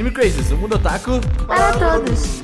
Anime Crazes, o mundo otaku para todos.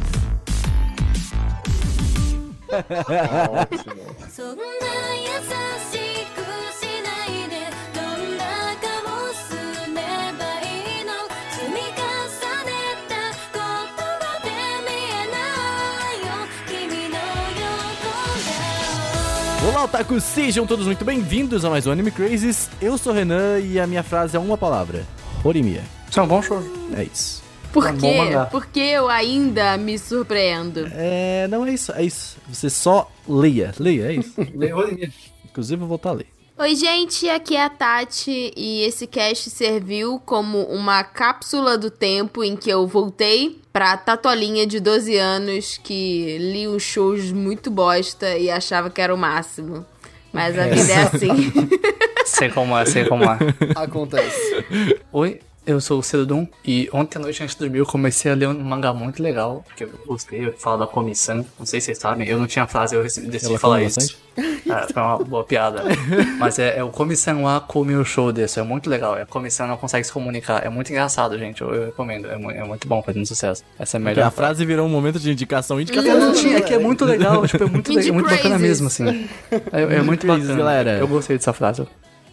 Olá, otaku! Sejam todos muito bem-vindos a mais um Anime Crazes. Eu sou o Renan e a minha frase é uma palavra: Horimia. Isso é um bom show. É isso. Por É quê? Porque eu ainda me surpreendo. É, não é isso, é isso. Você só leia, leia, é isso. Inclusive, eu vou voltar a ler. Oi, gente, aqui é a Tati e esse cast serviu como uma cápsula do tempo em que eu voltei pra tatolinha de 12 anos que li uns shows muito bosta e achava que era o máximo. Mas a vida é assim. Sei como é, sei como é. Acontece. Oi, eu sou o Cedum e ontem à noite antes de dormir eu comecei a ler um mangá muito legal, que eu gostei, fala da comissão, não sei se vocês sabem, eu não tinha frase, eu decidi Ela falar fala isso. É, foi uma boa piada. Mas é, é o comissão lá come o show desse, é muito legal. É, A comissão não consegue se comunicar, é muito engraçado, gente, eu, eu recomendo, é, mu- é muito bom, fazendo sucesso. Essa é a Porque melhor a frase virou um momento de indicação. Indicação Eu não tinha, é que é muito legal, tipo, é muito, é muito bacana mesmo, assim. É, é muito bacana. galera. Eu gostei dessa frase.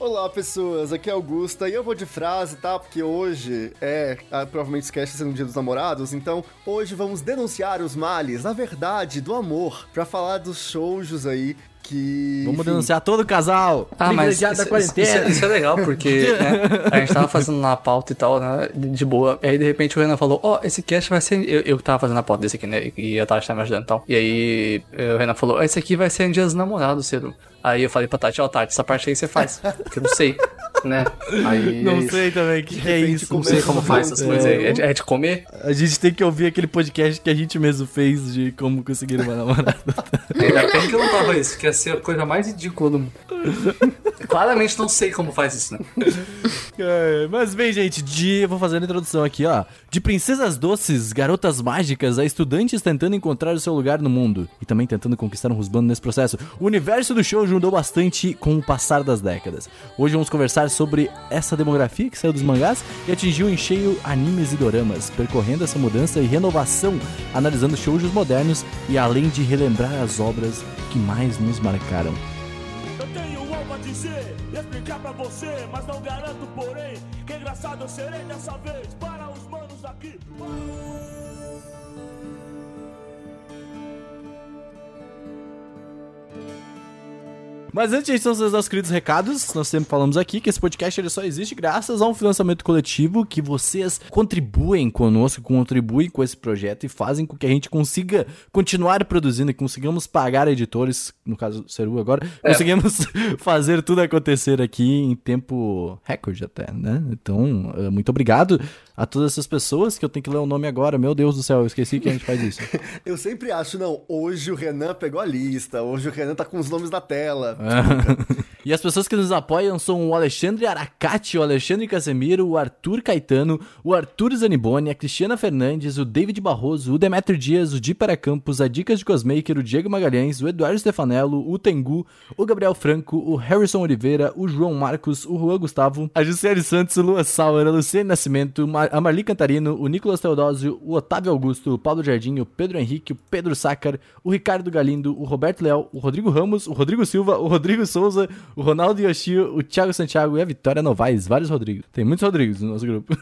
Olá, pessoas. Aqui é Augusta e eu vou de frase, tá? Porque hoje é, ah, provavelmente esquece sendo o dia dos namorados, então hoje vamos denunciar os males, na verdade, do amor, pra falar dos shoujos aí que... Vamos enfim, denunciar todo o casal. Ah, mas isso, da quarentena. isso- isso é legal, porque né, a gente tava fazendo na pauta e tal, né, de de boa. E aí, de repente, o Renan falou, ó, esse cast vai ser... Eu, eu que tava fazendo a pauta desse aqui, né, e a Tati tá me ajudando e tal. E aí, eh, o Renan falou, ó, esse aqui vai ser em dias dos namorados, Ciro. Aí eu falei pra Tati, ó, Tati, essa parte aí você faz. Porque eu não sei, né. Aí, Não é sei também o que, que é isso. Não sei como faz essas É. coisas aí. É de, é de comer? A gente tem que ouvir aquele podcast que a gente mesmo fez de como conseguir uma namorada. Ainda bem que eu não tava isso, que ia ser a coisa mais ridícula do mundo. Claramente não sei como faz isso, né? É, mas bem, gente, de. Eu vou fazer a introdução aqui, ó. De princesas doces, garotas mágicas, a estudantes tentando encontrar o seu lugar no mundo. E também tentando conquistar um rusbando nesse processo. O universo do show mudou bastante com o passar das décadas. Hoje vamos conversar sobre essa demografia que saiu dos mangás e atingiu em cheio animes e doramas, percorrendo essa mudança e renovação, analisando shoujos modernos e além de relembrar as obras que mais nos marcaram. Eu tenho algo a dizer, explicar pra você, mas não garanto, porém, que engraçado eu serei dessa vez para os manos aqui. Mas antes de a gente fazer os nossos queridos recados, nós sempre falamos aqui que esse podcast ele só existe graças a um financiamento coletivo que vocês contribuem conosco, contribuem com esse projeto e fazem com que a gente consiga continuar produzindo e consigamos pagar editores, no caso do Ceru agora, conseguimos fazer tudo acontecer aqui em tempo recorde até, né? Então, eh, muito obrigado a todas essas pessoas que eu tenho que ler o nome agora. Meu Deus do céu, eu esqueci que a gente faz isso. Eu sempre acho, não, hoje o Renan pegou a lista, hoje o Renan tá com os nomes na tela. E as pessoas que nos apoiam são o Alexandre Aracati, o Alexandre Casemiro, o Arthur Caetano, o Arthur Zaniboni, a Cristiana Fernandes, o David Barroso, o Demetrio Dias, o Di Para Campos, a Dicas de Cosmaker, o Diego Magalhães, o Eduardo Stefanello, o Tengu, o Gabriel Franco, o Harrison Oliveira, o João Marcos, o Juan Gustavo, a Jussiane Santos, o Lua Sauer, a Luciane Nascimento, a Marli Cantarino, o Nicolas Teodósio, o Otávio Augusto, o Paulo Jardim, o Pedro Henrique, o Pedro Sácar, o Ricardo Galindo, o Roberto Leal, o Rodrigo Ramos, o Rodrigo Silva, o Rodrigo Souza, o Ronaldo Yoshio, o Thiago Santiago e a Vitória Novaes. Vários Rodrigos. Tem muitos Rodrigos no nosso grupo.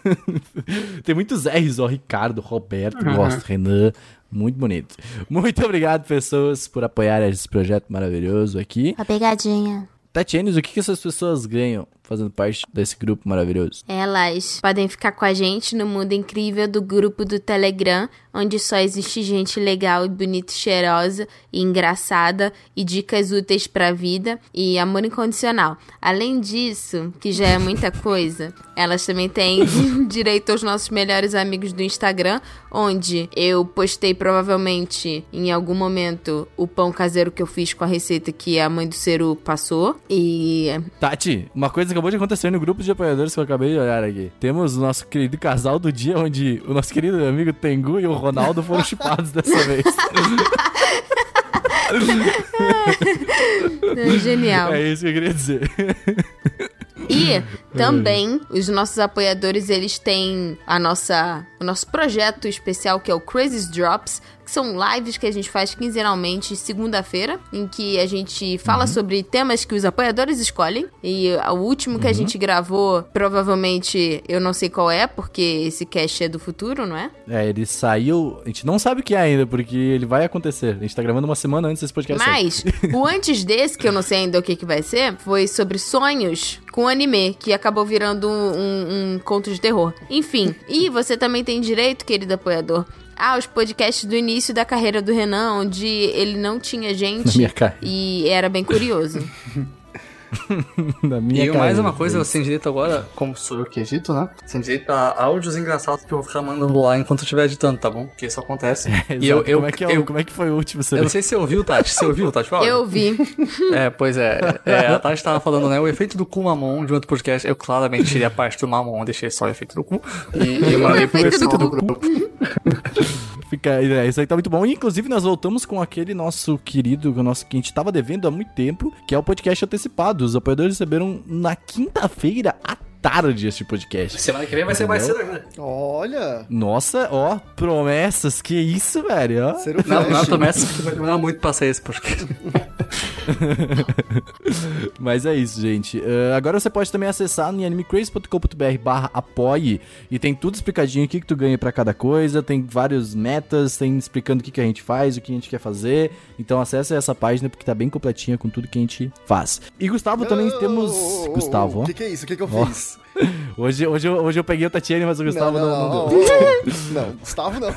Tem muitos R's, ó. Ricardo, Roberto, gosto, Renan. Muito bonito. Muito obrigado, pessoas, por apoiar esse projeto maravilhoso aqui. A pegadinha. Tatianes, o que, que essas pessoas ganham fazendo parte desse grupo maravilhoso? Elas podem ficar com a gente no mundo incrível do grupo do Telegram, onde só existe gente legal e bonita, e cheirosa e engraçada e dicas úteis pra vida e amor incondicional. Além disso, que já é muita coisa, elas também têm direito aos nossos melhores amigos do Instagram, onde eu postei provavelmente em algum momento o pão caseiro que eu fiz com a receita que a mãe do Ceru passou. E Tati, uma coisa acabou de acontecer no grupo de apoiadores que eu acabei de olhar aqui. Temos o nosso querido casal do dia, onde o nosso querido amigo Tengu e o Ronaldo foram chipados dessa vez. é genial. É isso que eu queria dizer. E também os nossos apoiadores, eles têm a nossa, o nosso projeto especial que é o Crazy Drops, são lives que a gente faz quinzenalmente segunda-feira, em que a gente fala sobre temas que os apoiadores escolhem. E o último que a gente gravou, provavelmente eu não sei qual é, porque esse cast é do futuro, não é? É, ele saiu. A gente não sabe o que é ainda, porque ele vai acontecer. A gente tá gravando uma semana antes desse podcast. Mas o antes desse, que eu não sei ainda o que, que vai ser, foi sobre sonhos com anime, que acabou virando um, um- um conto de terror. Enfim, e você também tem direito, querido apoiador, aos podcasts do início da carreira do Renan, onde ele não tinha Na gente minha carreira. e era bem curioso. Na minha E mais uma coisa, é tem direito agora, como sou eu que edito, né? Tem direito a áudios engraçados que eu vou ficar mandando lá enquanto eu estiver editando, tá bom? Porque isso acontece. Exato. e eu, eu, como, é que é, eu, como é que foi o último? Você eu não sei se você ouviu, Tati. Você ouviu, Tati? Fala. Eu vi. É, pois é. é, A Tati tava falando, né? O efeito do cu mamon de outro podcast. Eu claramente tirei a parte do mamon, deixei só o efeito do cu. E, e mandei pro efeito do do grupo. Fica, é, isso aí tá muito bom. E, inclusive, nós voltamos com aquele nosso querido, o nosso que a gente tava devendo há muito tempo, que é o podcast antecipado. Os apoiadores receberam na quinta-feira à tarde este podcast. Semana que vem vai ser mais cedo ainda. Olha, Nossa, ó, promessas, que isso, velho, ó. ser o Não, não Flash. promessa que vai demorar muito pra sair esse podcast. Mas é isso, gente. Eh, agora você pode também acessar em animecrazy.com.br barra apoie e tem tudo explicadinho o que, que tu ganha pra cada coisa, tem vários metas, tem explicando o que, que a gente faz, o que a gente quer fazer. Então acessa essa página porque tá bem completinha com tudo que a gente faz. E Gustavo também Oh, temos... oh, oh, Gustavo, O que, que é isso? O que, que eu Ó. fiz? Hoje, hoje, eu- hoje eu peguei o Tatiane, mas o Gustavo não, não, não, deu. oh, não, Gustavo não.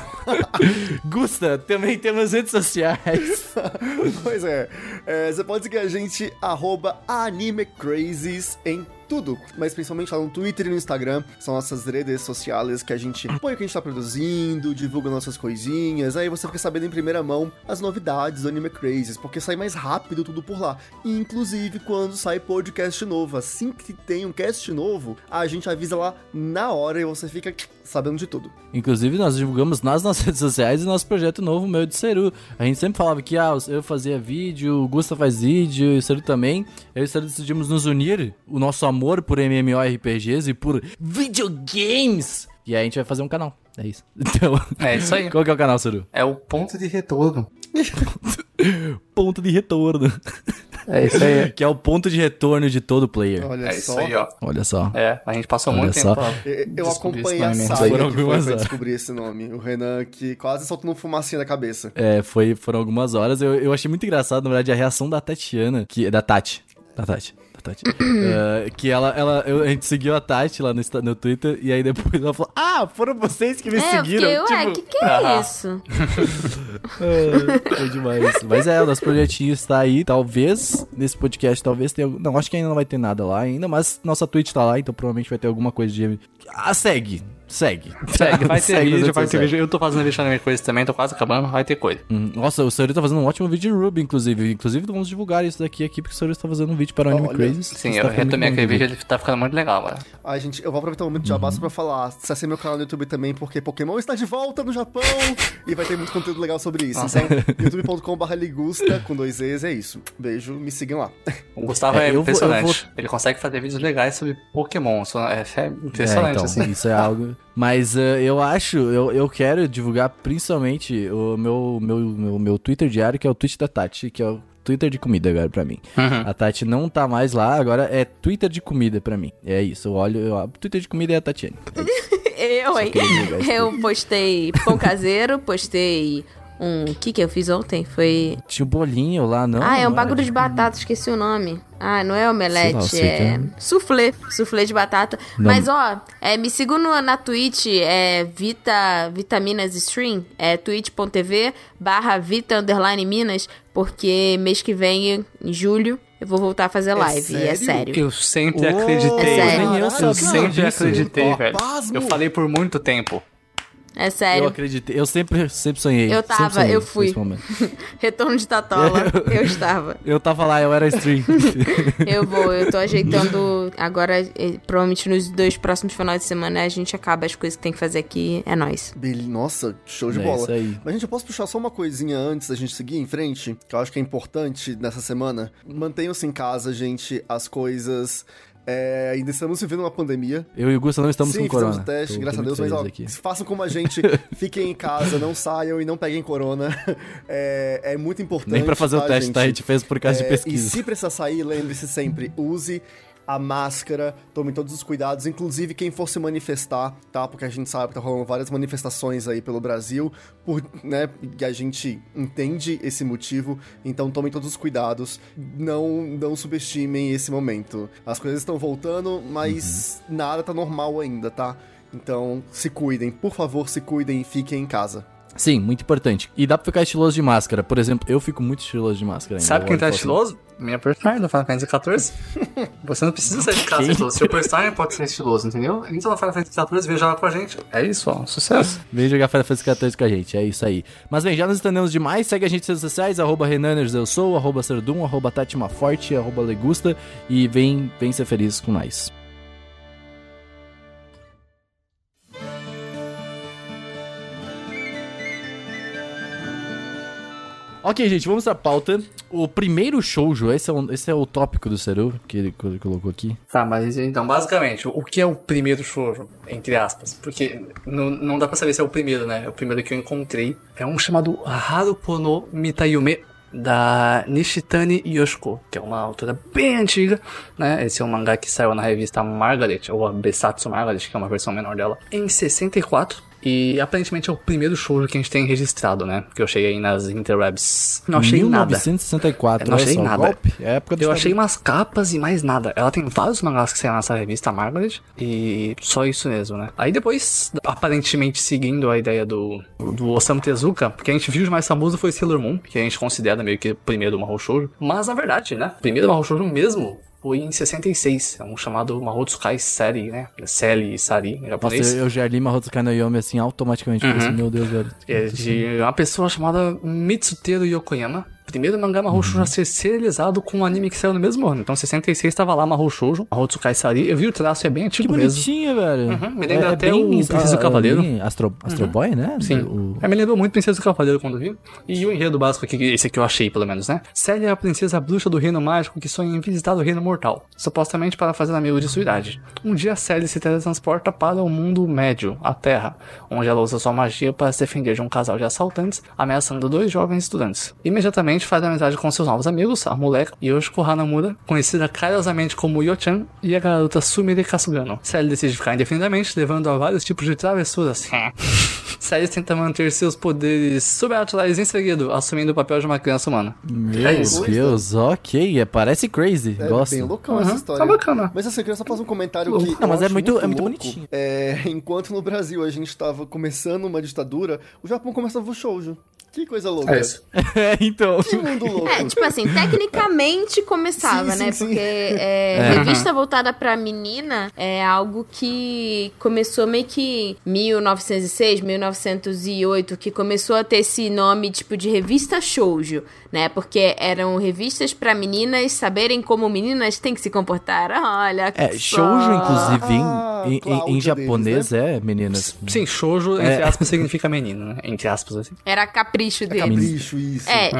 Gusta, também temos redes sociais. pois é, é, você pode seguir a gente, arroba AnimeCrazes em tudo, mas principalmente lá no Twitter e no Instagram, são nossas redes sociais que a gente põe o que a gente tá produzindo, divulga nossas coisinhas, aí você fica sabendo em primeira mão as novidades do Anime Crazes, porque sai mais rápido tudo por lá. Inclusive quando sai podcast novo, assim que tem um cast novo, a gente avisa lá na hora e você fica sabendo de tudo. Inclusive, nós divulgamos nas nossas redes sociais o nosso projeto novo, meu e do Seru. A gente sempre falava que ah, eu fazia vídeo, o Gusta faz vídeo, e o Seru também. Eu e o Seru decidimos nos unir, o nosso amor por MMORPGs e por videogames. E aí a gente vai fazer um canal. É isso. Então, É isso aí. qual que é o canal, Seru? É o ponto de retorno. Ponto de retorno. É isso aí. que é o ponto de retorno de todo player. Olha É só. isso aí, ó. Olha só. É, a gente passou Olha muito só. tempo Eu- Eu acompanhei a saga Foram que foi algumas pra horas. descobrir esse nome. O Renan que quase soltou um fumacinha da cabeça. É, foi, foram algumas horas. Eu, eu achei muito engraçado, na verdade, a reação da Tatiana, que da Tati. Da Tati. Tati. Eh, que ela, ela eu- a gente seguiu a Tati lá no, no Twitter, e aí depois ela falou: Ah, foram vocês que me é, eu seguiram. fiquei, ué, tipo, que que é isso? é, foi demais. Mas é, o nosso projetinho está aí. Talvez, nesse podcast, talvez tenha. Não, acho que ainda não vai ter nada lá ainda, mas nossa Twitch tá lá, então provavelmente vai ter alguma coisa de. Ah, segue. Segue. Segue, vai ter Segue vídeo, vai ter vídeo. Eu tô fazendo deixando coisa também, tô quase acabando, vai ter coisa. Hum, Nossa, o Saurio tá fazendo um ótimo vídeo de Ruby, inclusive. Inclusive, vamos divulgar isso daqui aqui, porque o Saurio tá fazendo um vídeo para o Anime Olha, Crazy. Sim, eu tá retomei aquele vídeo, ele tá ficando muito legal, mano. Ai, gente, eu vou aproveitar o momento de jabá só pra falar. Acessei meu canal no YouTube também, porque Pokémon está de volta no Japão e vai ter muito conteúdo legal sobre isso. Nossa. Então, youtube.com.br ligusta, com dois E's, é isso. Beijo, me sigam lá. O Gustavo É, é, vou- impressionante. eu vou- Ele consegue fazer vídeos legais sobre Pokémon. Isso É, é É, impressionante, então, assim. isso é algo. Mas eh, eu acho, eu, eu quero divulgar principalmente o meu, meu, meu, meu Twitter diário, que é o tweet da Tati, que é o Twitter de comida agora pra mim. Uhum. A Tati não tá mais lá, agora é Twitter de comida pra mim. É isso, eu olho, eu, Twitter de comida é a Tatiane. É. Eu, hein? Eu postei pão caseiro, postei um... O que que eu fiz ontem? Foi... Tinha um bolinho lá, não? ah, é um bagulho de batata, esqueci o nome. Ah, não é omelete, Sei lá, sei que é... é. Soufflé, soufflé de batata. Não. Mas, ó, é, me sigam no- na Twitch, é Vita Vitaminas Stream, é twitch.tv barra Vita Underline Minas, porque mês que vem, em julho, eu vou voltar a fazer live, e é sério? sério. Eu sempre Oh, acreditei. É sério? Eu Eu sempre acreditei, velho. pasmo. Eu falei por muito tempo. É Eu sério. acreditei, eu sempre, sempre sonhei. Eu sempre tava, sonhei eu fui. Retorno de Tatola, eu estava. Eu tava lá, eu era stream. Eu vou, eu tô ajeitando agora, eh, provavelmente nos dois próximos finais de semana a gente acaba as coisas que tem que fazer aqui, é nóis. Nossa, show de É bola. isso aí. Mas, gente, eu posso puxar só uma coisinha antes da gente seguir em frente, que eu acho que é importante nessa semana. Mantenham-se em casa, gente, as coisas. É, ainda estamos vivendo uma pandemia. Eu e o Gusta não estamos Sim, com corona. fizemos o teste, Tô- graças a Deus, mas ó, aqui. façam como a gente, fiquem em casa, não saiam e não peguem corona. É, é muito importante. Nem pra fazer o tá, teste, tá? A gente fez por causa de É, pesquisa. E se precisar sair, lembre-se sempre, use a máscara, tome todos os cuidados, inclusive quem for se manifestar, tá? Porque a gente sabe que tá rolando várias manifestações aí pelo Brasil, por, né, e a gente entende esse motivo, então tomem todos os cuidados, não, não subestimem esse momento. As coisas estão voltando, mas Uhum. nada tá normal ainda, tá? Então, se cuidem, por favor, se cuidem e fiquem em casa. Sim, muito importante. E dá pra ficar estiloso de máscara. Por exemplo, eu fico muito estiloso de máscara ainda. Sabe quem tá estiloso? Minha personagem do Final Fantasy XIV. Você não precisa sair de casa estiloso. Seu personagem pode ser estiloso, entendeu? Entra no Final Fantasy XIV vem jogar com a gente. É isso, ó. Sucesso. Vem jogar Final Fantasy XIV com a gente, é isso aí. Mas bem, já nos entendemos demais, segue a gente nas redes sociais, arroba Renaners eu sou, arroba Serdum, arroba Tatima Forte, arroba Legusta, e vem, vem ser feliz com nós. Ok, gente, vamos à pauta. O primeiro shoujo, esse é, um- esse é o tópico do Seru, que ele co- colocou aqui. Tá, mas então, basicamente, o que é o primeiro shoujo, entre aspas? Porque não, não dá pra saber se é o primeiro, né? É o primeiro que eu encontrei. É um chamado Harupo no Mitayume, da Nishitani Yoshiko, que é uma autora bem antiga, né? Esse é um mangá que saiu na revista Margaret, ou a Besatsu Margaret, que é uma versão menor dela, em 64. E aparentemente é o primeiro shoujo que a gente tem registrado, né? Que eu cheguei aí nas interwebs. Não achei nada. 1964, Eu não achei nada. golpe. É época do Eu achei umas capas e mais nada. Ela tem vários mangás que saíram nessa revista Margaret e só isso mesmo, né? Aí depois, aparentemente seguindo a ideia do, do Osamu Tezuka, porque a gente viu o mais famoso foi Sailor Moon, que a gente considera meio que o primeiro Mahou Shoujo. Mas na verdade, né? O primeiro Mahou Shoujo mesmo foi em 66. É um chamado Mahou Tsukai Seri, né? Seri e Sari em Nossa, japonês. eu, eu já li Mahotsukai no Yomi assim, automaticamente. Assim, meu Deus, velho. É de uma pessoa chamada Mitsuteru Yokoyama. Primeiro mangá Mahou Shoujo a ser serializado com um anime que saiu no mesmo ano. Então, 66 estava lá Mahou Shoujo, Mahou Tsukai Sari. Eu vi o traço, é bem Que antigo mesmo. bonitinho, velho. Uhum, me lembra até o Princesa do Cavaleiro. bem Astro, Astro Boy, né? Sim. O- É, me lembrou muito Princesa do Cavaleiro quando vi. E o enredo básico aqui, esse aqui eu achei, pelo menos, né? Célia é a princesa bruxa do reino mágico que sonha em visitar o reino mortal, supostamente para fazer amigo de sua idade. Um dia, Célia se teletransporta para o mundo médio, a Terra, onde ela usa sua magia para se defender de um casal de assaltantes, ameaçando dois jovens estudantes. Imediatamente faz amizade com seus novos amigos, a moleque Yoshiko Hanamura, conhecida carinhosamente como Yo-chan, e a garota Sumire Kasugano. Célia decide ficar indefinidamente, levando a vários tipos de travessuras. Sally tenta manter seus poderes sobrenaturais em segredo, assumindo o papel de uma criança humana. Meu É isso. Deus, ok. É, parece crazy. É Gosto. bem loucão Uhum, essa história. tá bacana. Mas assim, eu queria só fazer um comentário Louco. que. Não, mas é acho muito- é muito louco. bonitinho. É, enquanto no Brasil a gente tava começando uma ditadura, o Japão começava o shoujo. Que coisa louca. É isso. É, então. Que mundo louco. É, tipo assim, tecnicamente começava, Sim, né? sim, sim. Porque é, revista voltada pra menina é algo que começou meio que 1906, 1908, que começou a ter esse nome tipo de revista shoujo, né? Porque eram revistas pra meninas saberem como meninas têm que se comportar. Olha, É, só. shoujo, inclusive, em- Ah, em, em- em Cláudia japonês deles, é meninas. Sim, shoujo, entre aspas, significa menino, né? Entre aspas, assim. Era capricho deles. Capricho, isso. É,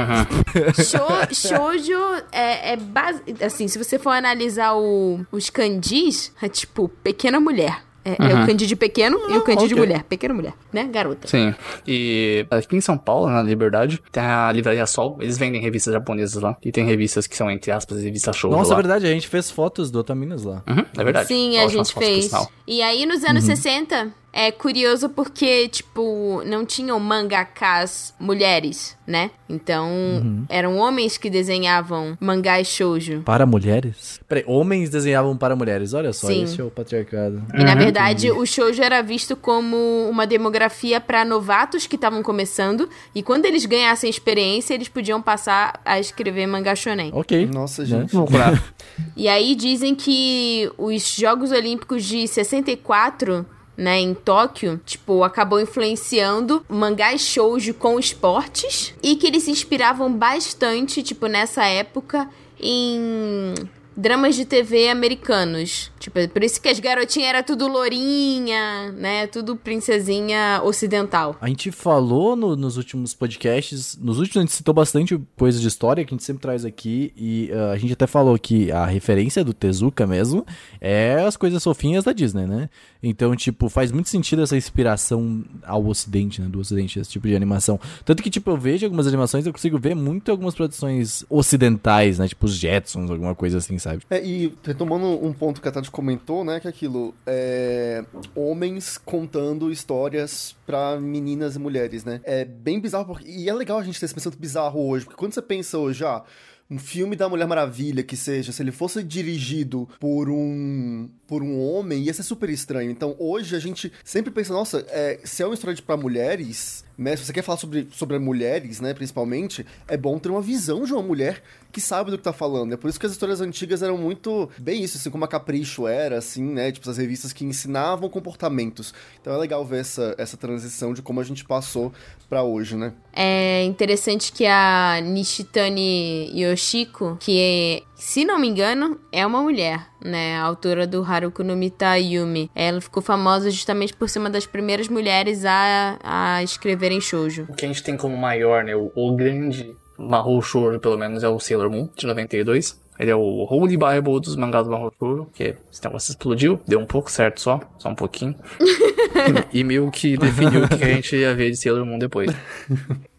Shou- shoujo é, é base... Assim, se você for analisar o, os kanjis, é tipo, pequena mulher. É, é o de pequeno e o kanji de ok. mulher. Pequena mulher, né, garota? Sim. E aqui em São Paulo, na Liberdade, tem a Livraria Sol. Eles vendem revistas japonesas lá. E tem revistas que são, entre aspas, revistas shoujo Nossa, é verdade, a gente fez fotos do Otaminas lá. Uhum, é verdade. Sim, a Ótimas gente fez. E aí, nos anos 60, é curioso porque, tipo, não tinham mangakas mulheres, né? Então, eram homens que desenhavam mangás shoujo. Para mulheres? Peraí, homens desenhavam para mulheres. Olha só, Sim. esse é o patriarcado. E na verdade, o shoujo era visto como uma demografia para novatos que estavam começando, e quando eles ganhassem experiência, eles podiam passar a escrever mangá shonen. Ok. Nossa, gente. Vou procurar. E aí dizem que os Jogos Olímpicos de 64, né, em Tóquio, tipo, acabou influenciando mangás shoujo com esportes e que eles se inspiravam bastante, tipo, nessa época em dramas de TV americanos. Tipo, por isso que as garotinhas era tudo lourinha, né? Tudo princesinha ocidental. A gente falou no- nos últimos podcasts, nos últimos a gente citou bastante coisas de história que a gente sempre traz aqui e ah, a gente até falou que a referência do Tezuka mesmo é as coisas fofinhas da Disney, né? Então, tipo, faz muito sentido essa inspiração ao ocidente, né? Do ocidente, esse tipo de animação. Tanto que, tipo, eu vejo algumas animações, eu consigo ver muito algumas produções ocidentais, né? Tipo os Jetsons, alguma coisa assim, sabe? É, e retomando um ponto que a Tati comentou, né, que é aquilo, é, homens contando histórias pra meninas e mulheres, né? É bem bizarro, porque, e é legal a gente ter esse pensamento bizarro hoje, porque quando você pensa hoje, ah, um filme da Mulher Maravilha que seja, se ele fosse dirigido por um por um homem, ia ser super estranho. Então hoje a gente sempre pensa, nossa, é, se é uma história pra mulheres, né? Se você quer falar sobre, sobre mulheres, né, principalmente, é bom ter uma visão de uma mulher que sabe do que tá falando. É por isso que as histórias antigas eram muito bem isso, assim, como a Capricho era, assim, né? Tipo, as revistas que ensinavam comportamentos. Então é legal ver essa, essa transição de como a gente passou pra hoje, né? É interessante que a Nishitani Yoshiko, que se não me engano, é uma mulher, né? A autora do Haruku no Mita Yumi. Ela ficou famosa justamente por ser uma das primeiras mulheres a, a escreverem shoujo. O que a gente tem como maior, né? O, o grande Mahou Shoujo, pelo menos, é o Sailor Moon, de 92. Ele é o Holy Bible dos mangás do Mahou Shoujo, que esse negócio explodiu, deu um pouco certo só, só um pouquinho. e meio que definiu o que a gente ia ver de Sailor Moon depois.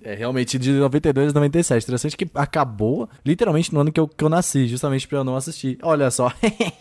É realmente de 92 a 97. Interessante que acabou literalmente no ano que eu, que eu nasci, justamente pra eu não assistir. Olha só.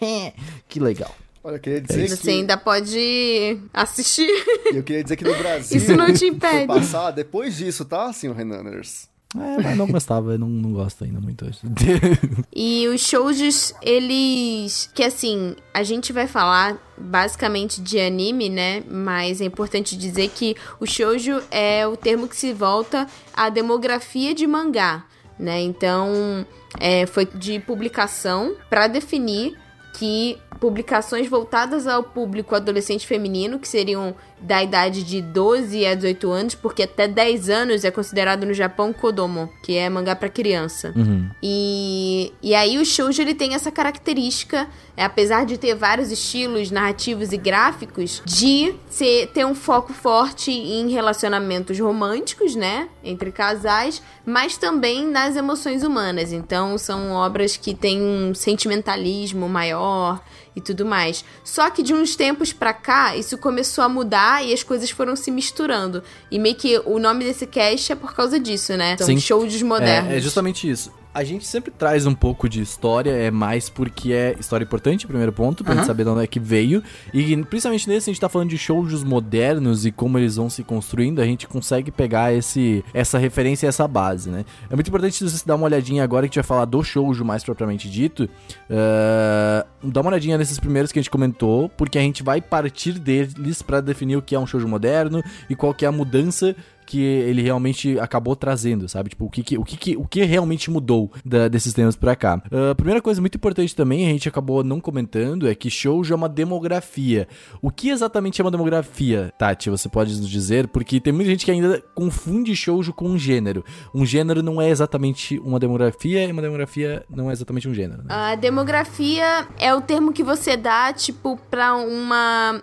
que legal. Olha, eu queria dizer Você que... ainda pode assistir. Eu queria dizer que no Brasil... Isso não te foi impede. passar depois disso, tá, senhor Renaners? É, mas não gostava, eu não, não gosto ainda muito hoje. E os shoujos, eles. Que assim, a gente vai falar basicamente de anime, né? Mas é importante dizer que o shoujo é o termo que se volta à demografia de mangá, né? Então, é, foi de publicação para definir que publicações voltadas ao público adolescente feminino, que seriam da idade de 12 a 18 anos, porque até 10 anos é considerado no Japão kodomo, que é mangá para criança. Uhum. E, e aí o shoujo ele tem essa característica, é, apesar de ter vários estilos narrativos e gráficos, de ser, ter um foco forte em relacionamentos românticos, né, entre casais, mas também nas emoções humanas. Então são obras que têm um sentimentalismo maior e tudo mais. Só que de uns tempos pra cá, isso começou a mudar e as coisas foram se misturando. E meio que o nome desse cast é por causa disso, né? São Sim. shows modernos. É, é justamente isso. A gente sempre traz um pouco de história, é mais porque é história importante, primeiro ponto, pra gente Aham. saber de onde é que veio. E principalmente nesse, a gente tá falando de shows modernos e como eles vão se construindo, a gente consegue pegar esse, essa referência e essa base, né? É muito importante você dar uma olhadinha agora que a gente vai falar do shoujo mais propriamente dito. ah, dá uma olhadinha nesses primeiros que a gente comentou, porque a gente vai partir deles pra definir o que é um shoujo moderno e qual que é a mudança que ele realmente acabou trazendo, sabe? Tipo, o que, que- o que, que- o que realmente mudou da- desses tempos pra cá. A primeira coisa muito importante também, a gente acabou não comentando, é que shoujo é uma demografia. O que exatamente é uma demografia, Tati? Você pode nos dizer? Porque tem muita gente que ainda confunde shoujo com um gênero. Um gênero não é exatamente uma demografia e uma demografia não é exatamente um gênero. né? A demografia é o termo que você dá, tipo, pra uma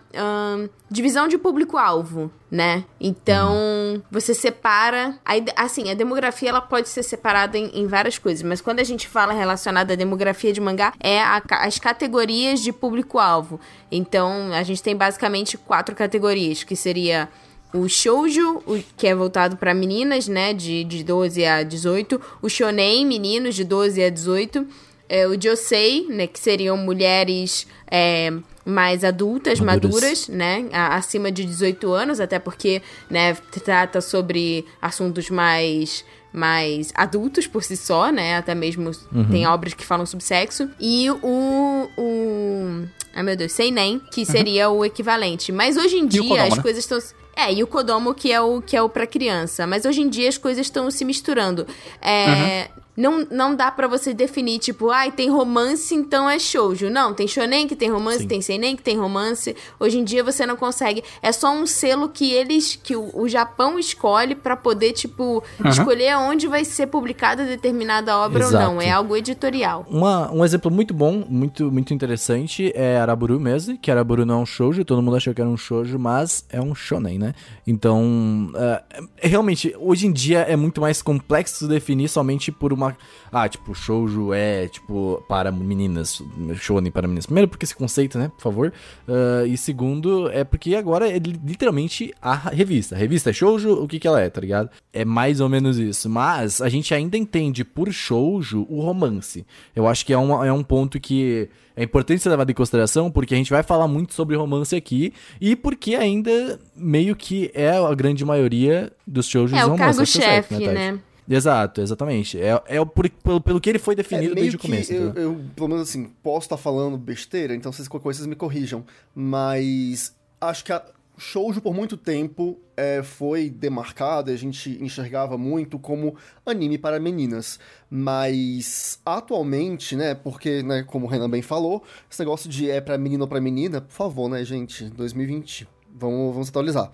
divisão de público-alvo, né? Então, você separa. a ide- assim, a demografia ela pode ser separada em, em várias coisas, mas quando a gente fala relacionada à demografia de mangá, é a as categorias de público-alvo. Então, a gente tem basicamente quatro categorias, que seria o shoujo, que é voltado pra meninas, né, de, de 12 a 18, o shonen, meninos de 12 a 18, é, o josei, né, que seriam mulheres é, mais adultas, Maduras. maduras, né, acima de 18 anos, até porque, né, trata sobre assuntos mais mais adultos por si só, né, até mesmo tem obras que falam sobre sexo, e o, o ai meu Deus, seinen, que seria o equivalente. Mas hoje em dia Kodomo, as né? coisas estão é, e o Kodomo que é o que é o para criança, mas hoje em dia as coisas estão se misturando. É, não, não dá pra você definir, tipo, ai, tem romance, então é shoujo. Não, tem shonen que tem romance, Sim. tem seinen que tem romance. Hoje em dia você não consegue. É só um selo que eles, que o, o Japão escolhe pra poder, tipo, escolher onde vai ser publicada determinada obra ou não. Exato. É algo editorial. Uma- um exemplo muito bom, muito, muito interessante é Araburu mesmo, que Araburu não é um shoujo, todo mundo achou que era um shoujo, mas é um shonen, né? Então, é- realmente, hoje em dia é muito mais complexo definir somente por uma... Ah, tipo, shoujo é, tipo, para meninas, shonen para meninas. Primeiro porque esse conceito, né, por favor. Ah, e segundo, é porque agora é li- literalmente a revista. A revista é shoujo, o que que ela é, tá ligado? É mais ou menos isso. Mas a gente ainda entende por shoujo o romance. Eu acho que é, uma, é um ponto que é importante ser levado em consideração, porque a gente vai falar muito sobre romance aqui, e porque ainda meio que é a grande maioria dos shoujos É o romance. tá certo, cargo-chefe, né? Exato, exatamente. É, é por- pelo, pelo que ele foi definido É, desde o começo. eu, eu, pelo menos assim, posso estar falando besteira, então vocês qualquer coisa vocês me corrijam. Mas acho que a Shoujo por muito tempo é, foi demarcado, e a gente enxergava muito como anime para meninas. Mas atualmente, né, porque, né, como o Renan bem falou, esse negócio de é pra menino ou pra menina, por favor, né, gente, 2020. Vamos, vamos atualizar.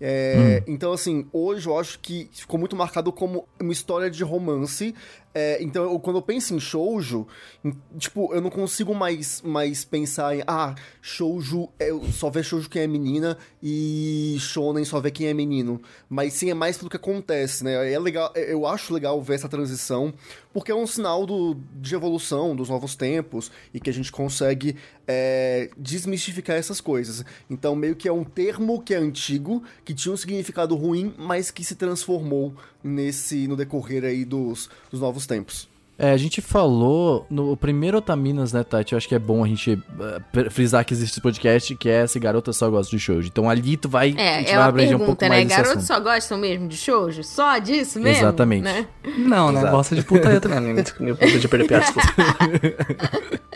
É, Então, assim, hoje eu acho que ficou muito marcado como uma história de romance. É, então, eu- quando eu penso em shoujo, em- tipo, eu não consigo mais, mais pensar em, ah, shoujo, é, só vê shoujo quem é menina e shonen só vê quem é menino. Mas sim, é mais pelo que acontece, né? É legal, é- eu acho legal ver essa transição, porque é um sinal do, de evolução, dos novos tempos, e que a gente consegue é, desmistificar essas coisas. Então, meio que é um termo que é antigo, que tinha um significado ruim, mas que se transformou nesse no decorrer aí dos, dos novos tempos. É, a gente falou no primeiro Otaminas, né, Tati? Eu acho que é bom a gente eh, frisar que existe esse podcast, que é se garota só gosta de shoujo. Então ali tu vai, a gente É, é vai uma abranger um pouco pergunta, né? mais Garotos assunto. só gostam mesmo de shoujo? Só disso mesmo? Exatamente. Né? Não, né? Exato. Gosta de putaria também. né? Me puta de perder piada.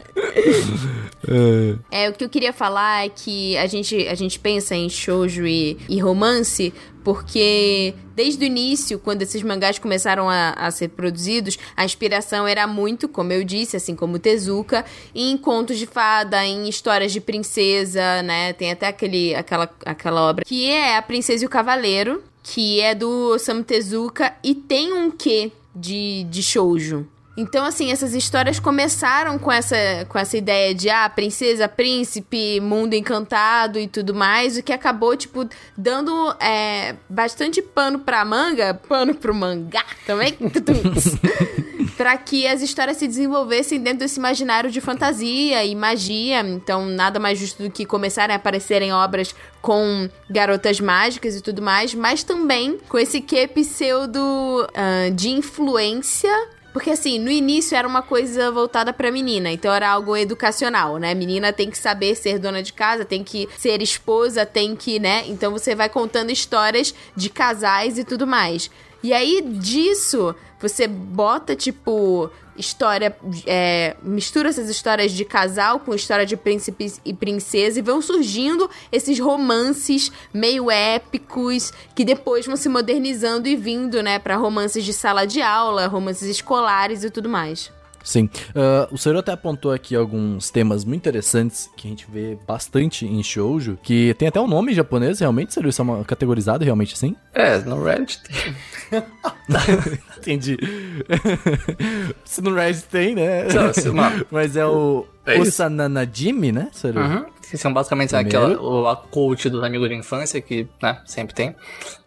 É, o que eu queria falar é que a gente, a gente pensa em shoujo e, e romance porque desde o início, quando esses mangás começaram a, a ser produzidos, a inspiração era muito, como eu disse, assim como Tezuka, em contos de fada, em histórias de princesa, né? Tem até aquele, aquela, aquela obra que é A Princesa e o Cavaleiro, que é do Osamu Tezuka e tem um quê de, de shoujo. Então, assim, essas histórias começaram com essa, com essa ideia de, ah, princesa, príncipe, mundo encantado e tudo mais, o que acabou, tipo, dando é, bastante pano pra manga, pano pro mangá também, pra que as histórias se desenvolvessem dentro desse imaginário de fantasia e magia. Então, nada mais justo do que começarem a aparecerem obras com garotas mágicas e tudo mais, mas também com esse que pseudo ah, de influência porque assim, no início era uma coisa voltada pra menina, então era algo educacional, né? Menina tem que saber ser dona de casa, tem que ser esposa, tem que, né? Então você vai contando histórias de casais e tudo mais. E aí disso, você bota tipo história, é, mistura essas histórias de casal com história de príncipe e princesa e vão surgindo esses romances meio épicos que depois vão se modernizando e vindo, né, para romances de sala de aula, romances escolares e tudo mais. Sim. Ah, o Seru até apontou aqui alguns temas muito interessantes que a gente vê bastante em shoujo, que tem até um nome japonês, realmente, Seru? Isso é uma, categorizado realmente assim? É, no Reddit tem. Entendi. Se no Reddit tem, né? Não, se- Mas é o É isso. Osananajimi, né, Seru? Uhum. Que são basicamente Primeiro. aquela, o, a coach dos amigos de infância, que, né, sempre tem.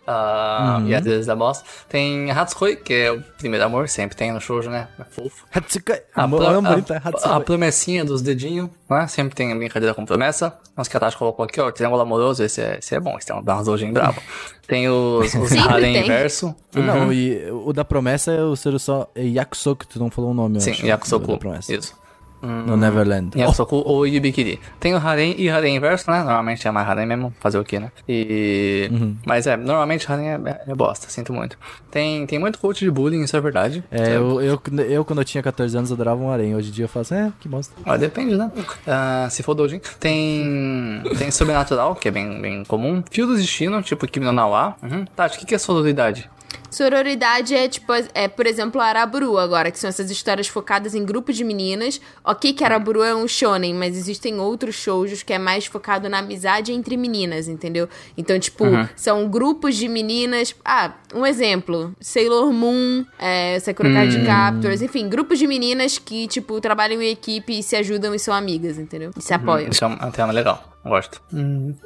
Ah, Uhum. E às vezes é boss. Tem Hatsukoi, que é o primeiro amor, sempre tem no shoujo, né? É fofo. Hatsukai. A, A, pro- a, a- bonita é a Hatsukai. promessinha dos dedinhos, né? Sempre tem brincadeira com promessa. Mas que a Tati colocou aqui, ó, triângulo amoroso, esse é, esse é bom, esse tem um doujin bravo. Tem os, os harem inverso. Não, Uhum. e o da promessa é o Seru só. É Yakusoku, tu não falou o nome, Sim, acho, do- Yakusoku. Da promessa. Isso. No Neverland. Yakusoku ou Yubikiri. Tem o harem e harem inverso, né? Normalmente é mais harem mesmo, fazer o quê, né? E... Uhum. Mas é, normalmente harem é, é, é bosta, sinto muito. Tem, tem muito coach de bullying, isso é verdade. É, eu, eu, eu, quando eu tinha 14 anos, adorava um harém. Hoje em dia eu faço, é, que bosta. Ah, depende, né? Ah, se for doujin. Tem. Tem sobrenatural, que é bem, bem comum. Fio do destino, tipo Kimi no Nawa. Uhum. Tati, o que, que é sororidade? Sororidade é tipo, é, por exemplo, a Araburu agora, que são essas histórias focadas em grupos de meninas. Ok que Araburu é um shonen, mas existem outros shoujos que é mais focado na amizade entre meninas, entendeu? Então, tipo, são grupos de meninas. Ah, um exemplo: Sailor Moon, é, Sakura Card Captors, enfim, grupos de meninas que, tipo, trabalham em equipe e se ajudam e são amigas, entendeu? E se apoiam. Isso é é um tema legal. Gosto.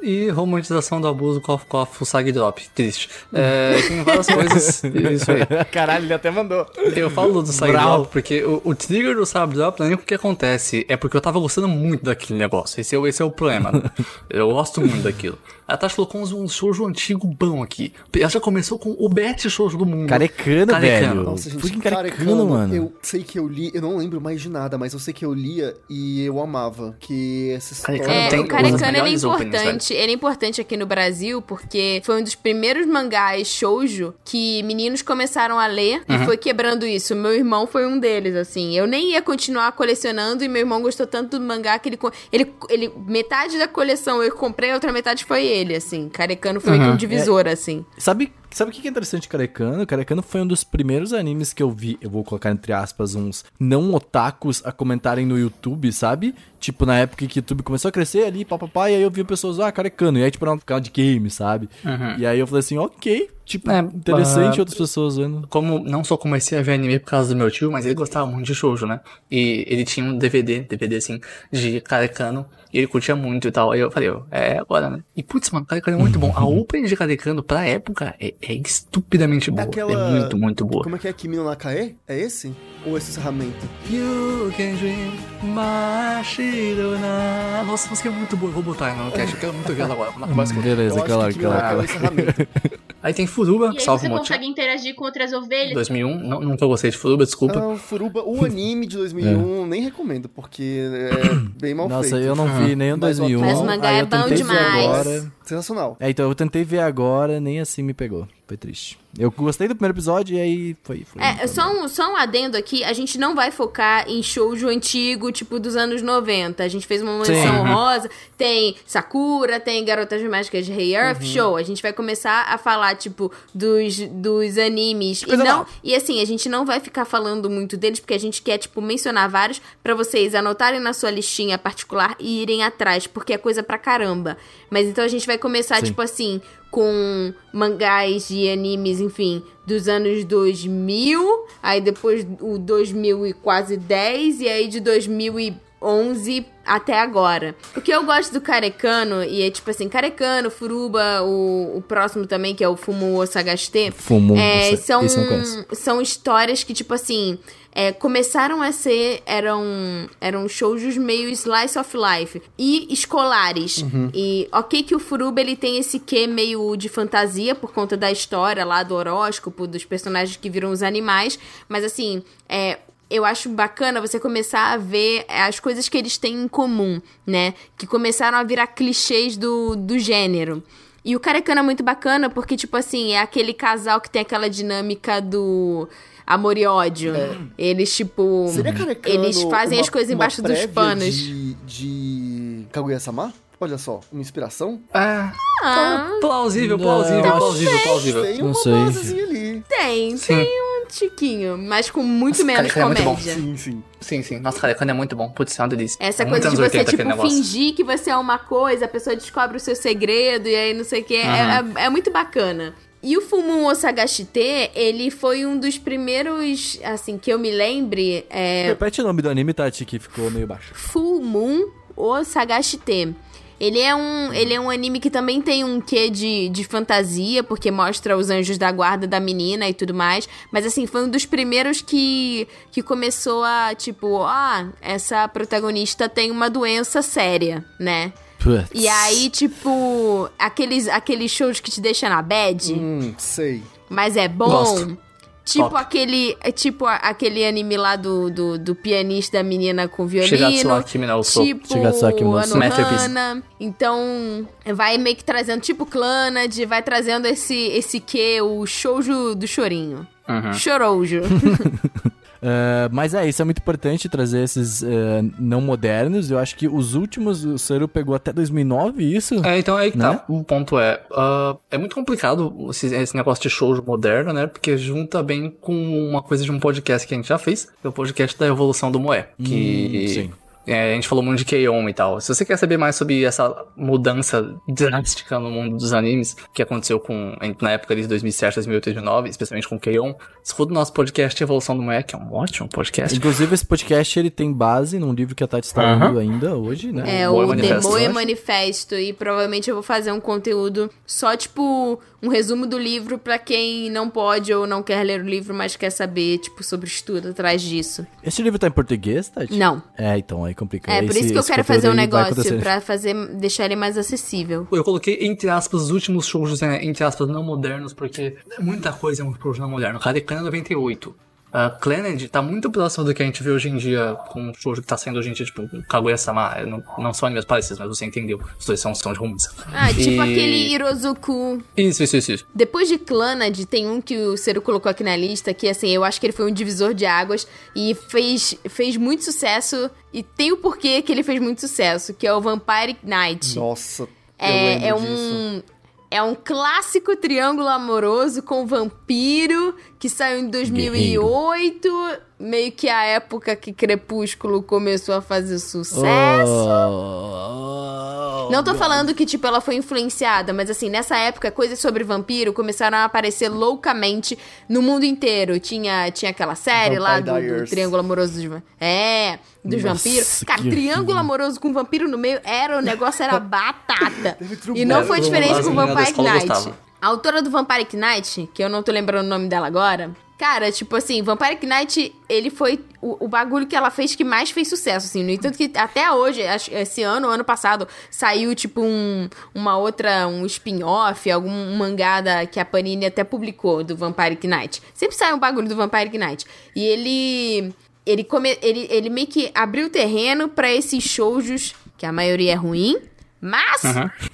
E romantização do abuso, cough, cough, o sag drop. Triste. É, tem várias coisas. Isso aí. Caralho, ele até mandou. Eu falo do Brau. drop porque o, o trigger do side drop não é nem porque acontece, é porque eu tava gostando muito daquele negócio. Esse é, o- esse é o problema. né? eu gosto muito daquilo. A Tati colocou uns, um shoujo antigo bom aqui. Ela já começou com o best shoujo do mundo. Carecano, Carecano. velho. Nossa, gente, carecano, carecano, mano. Eu sei que eu li, eu não lembro mais de nada, mas eu sei que eu lia e eu amava. Que essa história. Carecano É, tem o os Karekano ele é importante. Ele é importante aqui no Brasil porque foi um dos primeiros mangás shoujo que meninos começaram a ler Uhum. e foi quebrando isso. Meu irmão foi um deles, assim. Eu nem ia continuar colecionando e meu irmão gostou tanto do mangá que ele ele, ele metade da coleção eu comprei, a outra metade foi ele, assim. Karekano foi Uhum. um divisor, assim. Sabe, sabe o que é interessante de Carecano? Carecano foi um dos primeiros animes que eu vi, eu vou colocar entre aspas, uns não otakus a comentarem no YouTube, sabe? Tipo, na época que o YouTube começou a crescer ali, papapá, e aí eu vi pessoas, ah, Carecano, e aí tipo, era um canal de game, sabe? E aí eu falei assim, ok, tipo, É, interessante ah, outras pessoas vendo. Como não só comecei a ver anime por causa do meu tio, mas ele gostava muito de shoujo, né? E ele tinha um DVD, DVD assim, de Carecano, e ele curtia muito e tal. Aí eu falei, é agora, né? E putz, mano, Carecano é muito bom. A opening de Carecano pra época é, é estupidamente boa. Aquela- É muito, muito boa. Como é que é Kimi no Nakae? É esse? Ou esse encerramento? You can dream Mashirona. Nossa, essa música é muito boa. Eu vou botar no cast, eu quero muito ver ela agora. Beleza, aquela, aquela, é o aquela. Aí tem Furuba, E aí salve você consegue interagir com outras ovelhas. 2001, não, nunca gostei de Furuba, desculpa. Não, Furuba, o anime de 2001, nem recomendo, porque é bem mal Nossa, feito. eu não vi nem o Mas o 2001. Mas o mangá aí é eu bom demais. Agora. Sensacional. É, então eu tentei ver agora, nem assim me pegou. Foi triste. Eu gostei do primeiro episódio e aí foi. foi É, só um, só um adendo aqui, a gente não vai focar em shoujo antigo, tipo dos anos 90. A gente fez uma menção Uhum. rosa, tem Sakura, tem Garotas Mágicas de Rei Earth, show. A gente vai começar a falar, tipo, dos, dos animes. E não, e assim, a gente não vai ficar falando muito deles, porque a gente quer, tipo, mencionar vários pra vocês anotarem na sua listinha particular e irem atrás, porque é coisa pra caramba. Mas então a gente vai começar, Sim. tipo assim, com mangás e animes, enfim, dos anos 2000, aí depois o 2000 e quase 10, e aí de 2011 até agora. O que eu gosto do Carecano, e é tipo assim, Carecano, Furuba, o, o próximo também, que é o Fumu Osagashite, Fumu, é, são, são histórias que, tipo assim, é, começaram a ser, eram, eram shoujos meio slice of life e escolares. E ok que o Furuba, ele tem esse quê meio de fantasia por conta da história lá do horóscopo, dos personagens que viram os animais, mas assim, é... Eu acho bacana você começar a ver as coisas que eles têm em comum, né? Que começaram a virar clichês do, do gênero. E o Carecano é muito bacana porque, tipo assim, é aquele casal que tem aquela dinâmica do amor e ódio. Eles, tipo. Seria Carecano Eles fazem uma- as coisas uma embaixo dos panos. De, de Kaguya-sama? Olha só, uma inspiração. É, Ah, plausível, Não, plausível, acho- plausível, plausível. Tem Não uma sei. basezinha ali. tem, Sim. tem tiquinho, mas com muito Nossa, menos Carecano é muito bom. comédia. Sim, sim. Sim, sim. Nossa, Carecano é muito bom. Putz, é uma delícia. Essa É coisa de você, 80 tipo, fingir que você é uma coisa, a pessoa descobre o seu segredo e aí não sei o que. É, é, é muito bacana. E o Fumu Osagashite, ele foi um dos primeiros, assim, que eu me lembre, é, Repete o nome do anime, Tati, que ficou meio baixo. Full Moon Osagashite. Ele é, um, ele é um anime que também tem um quê de, de fantasia, porque mostra os anjos da guarda da menina e tudo mais. Mas, assim, foi um dos primeiros que, que começou a, tipo, ah, essa protagonista tem uma doença séria, né? Putz. E aí, tipo, aqueles, aqueles shows que te deixam na bad, Hum, sei. mas é bom. Gosto. Tipo Top. aquele, é tipo aquele anime lá do, do, do pianista da menina com Shigatsu violino. wa Kimi no Uso. Tipo Shigatsu no Uso. Então, vai meio que trazendo, tipo Clanad, vai trazendo esse, esse que, o shoujo do chorinho. Uhum. Choroujo. Ah, mas é, isso é muito importante trazer esses ah, não modernos. Eu acho que os últimos, o Saru pegou até 2009, isso? É, então aí que Né? tá. O ponto é, ah, é muito complicado esse, esse negócio de show moderno, né? Porque junta bem com uma coisa de um podcast que a gente já fez, que é o podcast da evolução do Moé. Que Hum, sim. É, a gente falou muito de K-On! e tal. Se você quer saber mais sobre essa mudança drástica no mundo dos animes, que aconteceu com na época de 2007, 2008, 2009, especialmente com K-On!, escuta o nosso podcast Evolução do Moé, que é um ótimo podcast. Inclusive, esse podcast ele tem base num livro que a Tati está lendo ainda hoje, né? É, Moe o Manifesto, Demoe. Manifesto. E provavelmente eu vou fazer um conteúdo só, tipo, um resumo do livro pra quem não pode ou não quer ler o livro, mas quer saber, tipo, sobre o estudo atrás disso. Esse livro tá em português, Tati? Não. É, então aí complica. É, por Esse- isso que eu quero fazer um negócio pra fazer, deixar ele mais acessível. Eu coloquei entre aspas os últimos shows, né, entre aspas, não modernos, porque é muita coisa é um show não moderno. Karekan é 98. A Clannad tá muito próximo do que a gente vê hoje em dia com o show que tá saindo hoje em dia, tipo, Kaguya-sama. Não, não são animes parecidos, mas você entendeu. Os dois são, são de romance. Ah, tipo E- aquele Hirozuku. Isso, isso, isso, isso. Depois de Clannad, tem um que o Cero colocou aqui na lista, que assim, eu acho que ele foi um divisor de águas e fez, fez muito sucesso. E tem o porquê que ele fez muito sucesso, que é o Vampire Knight. Nossa, eu É, é disso. É um clássico triângulo amoroso com vampiro que saiu em 2008, meio que a época que Crepúsculo começou a fazer sucesso. Oh, Não tô falando que, tipo, ela foi influenciada, mas assim, nessa época, coisas sobre vampiro começaram a aparecer loucamente no mundo inteiro. Tinha, tinha aquela série lá do, Vampire do. Triângulo Amoroso dos va- É, dos Nossa, vampiros. Cara, Triângulo. Amoroso com vampiro no meio era o negócio, era batata. E não foi diferente com Vampire Knight. A autora do Vampire Knight, que eu não tô lembrando o nome dela agora. Cara, tipo assim, Vampire Knight, ele foi o, o bagulho que ela fez que mais fez sucesso, assim. No entanto que até hoje, esse ano, ano passado, saiu, tipo, um, uma outra, um spin-off, algum mangá da, que a Panini até publicou do Vampire Knight. Sempre sai um bagulho do Vampire Knight. E ele... Ele, come, ele, ele meio que abriu o terreno pra esses shoujos, que a maioria é ruim, mas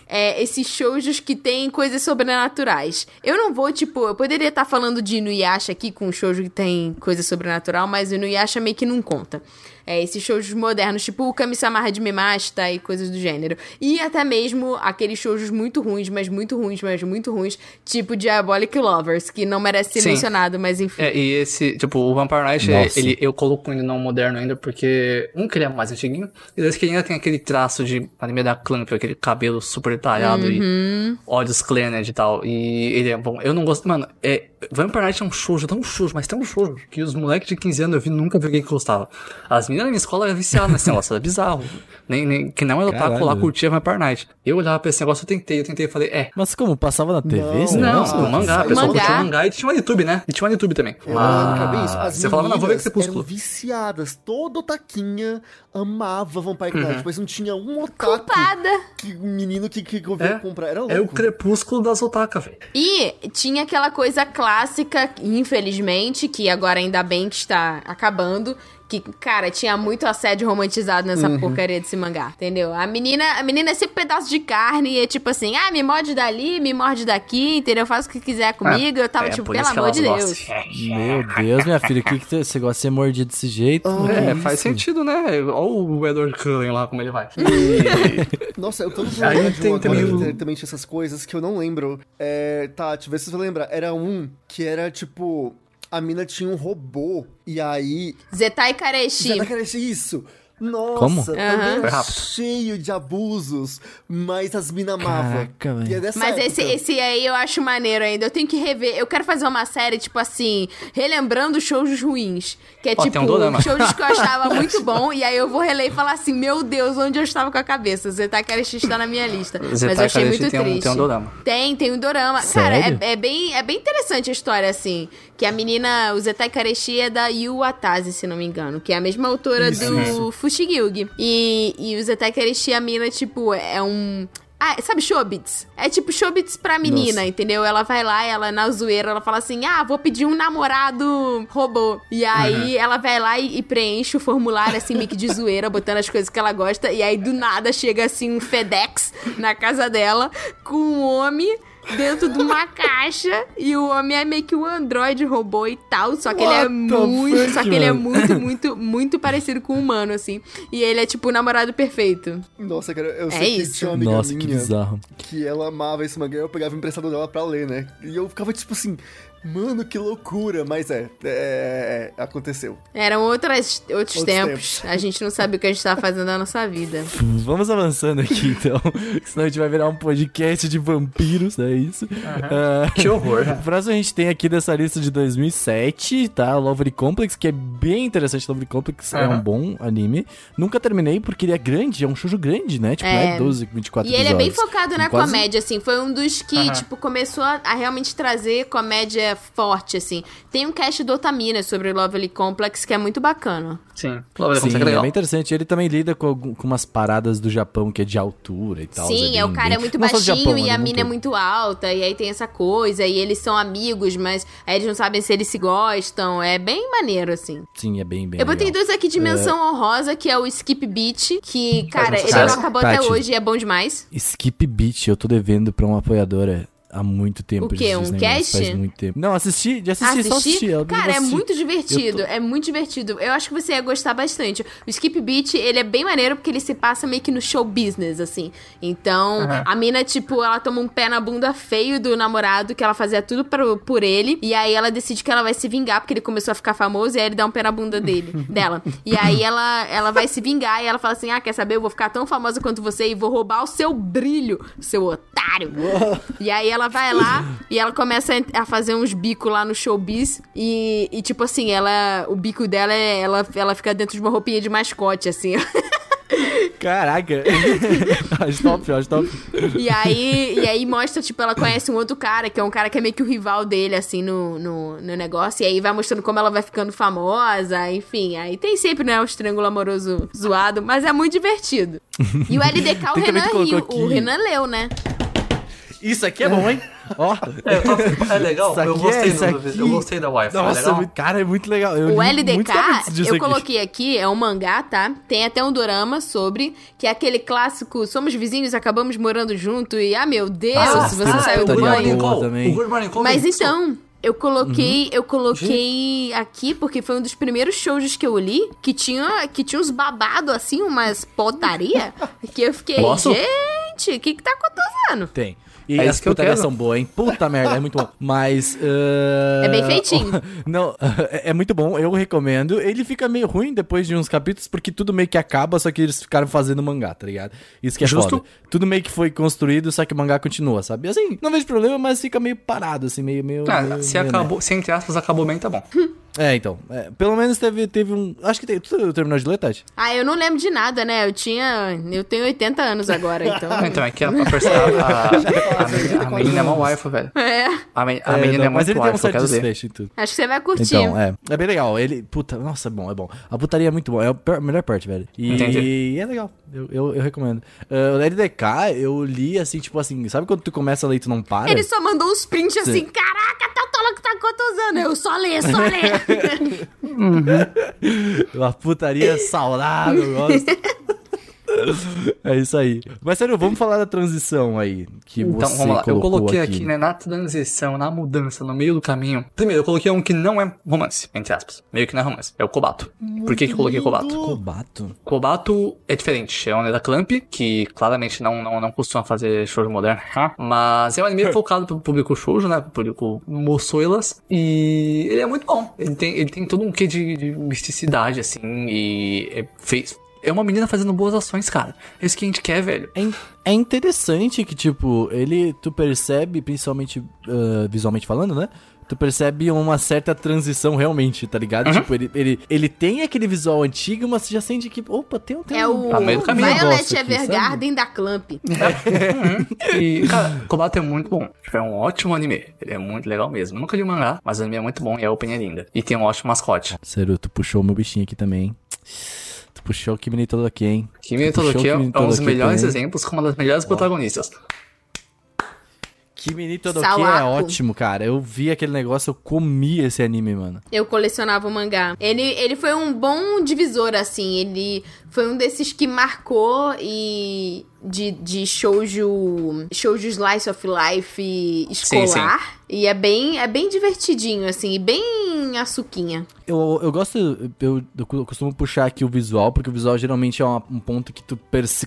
é, esses shoujos que tem coisas sobrenaturais. Eu não vou, tipo, eu poderia estar falando de Inuyasha aqui com um shoujo que tem coisa sobrenatural, mas o Inuyasha meio que não conta. É, esses shoujos modernos, tipo o Kami-sama Hajime Mashita e coisas do gênero. E até mesmo aqueles shoujos muito ruins, mas muito ruins, mas muito ruins, tipo Diabolic Lovers, que não merece ser Sim. mencionado, mas enfim. É, e esse, tipo, o Vampire Knight, é, ele, eu coloco ele não moderno ainda, porque, um, que ele é mais antiguinho, e dois, que ele ainda tem aquele traço de anime da Clamp, aquele cabelo super detalhado Uhum. e olhos Clannad e tal, e ele é bom. Eu não gosto, mano, é, Vampire Knight é um shoujo, tão shoujo, mas tão shoujo, que os moleques de 15 anos eu vi, nunca vi alguém que gostava. As meninas na minha escola eram viciadas nesse negócio, era bizarro. Nem, nem, que não era otaku lá, curtia Vampire Knight. Eu olhava pra esse negócio, eu tentei, eu tentei, eu falei, é, Mas como? Passava na TV? Não, não, o mangá, a saiu pessoa mangá. curtia mangá e tinha um YouTube, né? E tinha um YouTube também. Eu que era bem isso. As você falava, não, vou ver meninas Crepúsculo. eram viciadas. Toda otaquinha amava Vampire Uhum. Knight, mas não tinha um otaku Culpada! que um menino que, que veio É, comprar. Era louco. É o crepúsculo das otakas, velho. E tinha aquela coisa clássica, infelizmente, que agora ainda bem que está acabando. Que, cara, tinha muito assédio romantizado nessa Uhum. porcaria desse mangá, entendeu? A menina, a menina é sempre pedaço de carne e é tipo assim, ah, me morde dali, me morde daqui, entendeu? Faz o que quiser comigo. eu tava É, tipo, por pelo amor de Deus. gostam. Meu Deus, minha filha, que que você gosta de ser mordido desse jeito? Que É, isso? faz sentido, né? Olha o Edward Cullen lá, como ele vai. Nossa, eu tô no Aí tem um também o- também tinha essas coisas que eu não lembro. É, tá, deixa eu ver se você lembra. Era um que era tipo. A mina tinha um robô. E aí. Zetai Kareshi. Já queria isso. Nossa, Como? também rápido. cheio de abusos, mas as mina amavam. E é Mas época. esse, esse aí eu acho maneiro ainda. Eu tenho que rever. Eu quero fazer uma série, tipo assim, relembrando shows ruins. Que é Ó, tipo, tem um dorama. shows que eu achava muito bom. E aí eu vou reler e falar assim: Meu Deus, onde eu estava com a cabeça? Zetai Kareshi está na minha lista. Mas eu Zetai achei Kareshi muito tem um- triste. tem um dorama. Tem, tem um dorama. Sério? Cara, é, é bem, é bem interessante a história, assim. Que a menina, o Zetai Kareshi é da Yu Atase, se não me engano. Que é a mesma autora do Fushigi E, e o Zetai Kareshi, a mina, tipo, é um... Ah, sabe Shobits? É tipo Shobits pra menina, Nossa. entendeu? Ela vai lá, ela na zoeira, ela fala assim: ah, vou pedir um namorado robô. E aí ela vai lá e, e preenche o formulário, assim, meio que de zoeira, botando as coisas que ela gosta. E aí do nada chega assim um FedEx na casa dela com um homem dentro de uma caixa e o homem é meio que um androide robô e tal, só que ele é What muito, fuck, só que ele é muito, muito, muito parecido com o humano assim. E ele é tipo o namorado perfeito. Nossa, cara, eu É sei que isso. tinha uma amiga Nossa, que minha bizarro. que ela amava esse mangá, eu pegava emprestado dela pra ler, né? E eu ficava tipo assim, mano, que loucura, mas é, é, é, aconteceu. Eram outras, outros, Outros tempos. tempos. A gente não sabe o que a gente tá fazendo na nossa vida. Vamos avançando aqui, então. Senão a gente vai virar um podcast de vampiros, é isso? Ah, Que horror. O próximo a gente tem aqui dessa lista de 2007, tá? Lovely Complex, que é bem interessante. Lovely Complex é Aham. um bom anime. Nunca terminei porque ele é grande, é um shoujo grande, né? Tipo, É. é 12, 24 E ele é bem episódios. focado na quase- comédia, assim. Foi um dos que, Aham. tipo, começou a, a realmente trazer comédia forte, assim. Tem um cast do Otamina sobre o Lovely Complex que é muito bacana. Sim. Lovely Sim, Complex é é legal. bem interessante. Ele também lida com, algum- com umas paradas do Japão que é de altura e tal. Sim, é, o bem- cara bem- é muito não baixinho Japão, e a do mina é muito alta. E aí tem essa coisa. E eles são amigos, mas aí eles não sabem se eles se gostam. É bem maneiro, assim. Sim, é bem, bem Eu botei legal. dois aqui de menção honrosa, que é o Skip Beat, que, cara, ele não acabou Tati. até hoje e é bom demais. Skip Beat, eu tô devendo pra uma apoiadora há muito tempo. O quê? Um cast? Faz muito tempo. Não, assisti, de assistir, só assisti. Cara, é muito divertido. Tô- É muito divertido. Eu acho que você ia gostar bastante. O Skip Beat, ele é bem maneiro porque ele se passa meio que no show business, assim. Então, a mina, tipo, ela toma um pé na bunda feio do namorado, que ela fazia tudo pro, por ele. E aí ela decide que ela vai se vingar, porque ele começou a ficar famoso, e aí ele dá um pé na bunda dele, dela. E aí ela, ela vai se vingar e ela fala assim: Ah, quer saber? Eu vou ficar tão famosa quanto você e vou roubar o seu brilho, seu otário. E aí ela vai lá e ela começa a fazer uns bicos lá no showbiz. E, e, tipo assim, ela. O bico dela é. Ela, ela fica dentro de uma roupinha de mascote, assim. Caraca. acho top, acho top. E aí, e aí mostra, tipo, ela conhece um outro cara, que é um cara que é meio que o rival dele, assim, no, no, no negócio. E aí vai mostrando como ela vai ficando famosa, enfim. Aí tem sempre, né, o triângulo amoroso zoado, mas é muito divertido. E o LDK, o Renan riu. aqui- O Renan leu, né? Isso aqui é bom, hein? Ó. É, tô- é legal, Isso eu gostei, é- isso do- aqui- eu gostei da Wi-Fi. é Nossa, legal. muito- cara, é muito legal. Eu O LDK, eu aqui. coloquei aqui, é um mangá, tá? Tem até um dorama sobre, que é aquele clássico, somos vizinhos, acabamos morando junto e, ah, meu Deus, Ah, se você uma saiu do banho. também. O Good Morning Call Mas é então, eu coloquei, Uhum. eu coloquei aqui porque foi um dos primeiros shows que eu li que tinha, que tinha uns babado assim, umas potaria, que eu fiquei, Posso? gente, o que que tá acontecendo? Tem. E É as isso que eu putarias quero. são boas, hein? Puta merda, é muito bom. Mas. ah, É bem feitinho. Não, é muito bom, eu recomendo. Ele fica meio ruim depois de uns capítulos, porque tudo meio que acaba, só que eles ficaram fazendo mangá, tá ligado? Isso que é Justo. foda. Tudo meio que foi construído, só que o mangá continua, sabe? Assim, não vejo problema, mas fica meio parado, assim, meio. meio, Ah, meio- se meio, acabou, se entre aspas acabou bem, tá bom. É, então. é, pelo menos teve, teve um. Acho que tem. Tu terminou de ler, Tati? Ah, eu não lembro de nada, né? Eu tinha, eu tenho 80 anos agora, então. Então, é que a, a, a, a, a, a menina é uma wife, velho. é, A, a menina não, é mas muito ele tem um certo desfecho e tudo. acho que você vai curtir. Então, é. É bem legal. Ele. Puta, nossa, é bom, é bom. A putaria é muito bom. É a melhor parte, velho. E, Entendi. e é legal. Eu, eu, eu recomendo. Ah, o LDK, eu li assim, tipo assim, sabe quando tu começa a ler e tu não para? Ele só mandou uns prints assim, Sim. caraca, tá tolo que tá quantos anos? Eu só leio, só leio. Uma putaria saudável, eu gosto. É isso aí. Mas sério, vamos falar da transição aí. Que Então, você vamos lá. Eu coloquei aqui, né, na transição, na mudança, no meio do caminho. Primeiro, eu coloquei um que não é romance, entre aspas. Meio que não é romance. É o Kobato. Por que que eu coloquei Kobato? Kobato. Kobato é diferente. É um anime da Clamp, que claramente não, não, não costuma fazer shoujo moderno. ha? Mas é um anime focado pro público shoujo, né? Pro público moçoilas. E ele é muito bom. Ele tem, ele tem todo um quê de, de misticidade, assim. E é, fez... É uma menina fazendo boas ações, cara. É isso que a gente quer, velho. É, in- é interessante que, tipo, ele. Tu percebe, principalmente ah, visualmente falando, né? Tu percebe uma certa transição realmente, tá ligado? Tipo, ele, ele, ele tem aquele visual antigo, mas você já sente que, opa, tem, um- tem É um- o Tá meio do caminho. Violet Evergarden da Clamp. E, cara, Kobato é muito bom. Tipo, é um ótimo anime. Ele é muito legal mesmo. Nunca li o mangá, mas o anime é muito bom e a open é linda. E tem um ótimo mascote. Sério, tu puxou o meu bichinho aqui também, hein? Tu puxou o Kimi todo aqui, hein? Kimi Tu puxou Todoroki é é um dos melhores também. exemplos como uma das melhores protagonistas. Kimi Todoke é Sawako. ótimo, cara. Eu vi aquele negócio, eu comi esse anime, mano. Eu colecionava o mangá. Ele, ele foi um bom divisor, assim. Ele foi um desses que marcou e. De, de shoujo. Shoujo Slice of Life escolar. E é bem, é bem divertidinho, assim. E bem açuquinha. Eu, eu gosto, eu, eu costumo puxar aqui o visual, porque o visual geralmente é uma- um ponto que tu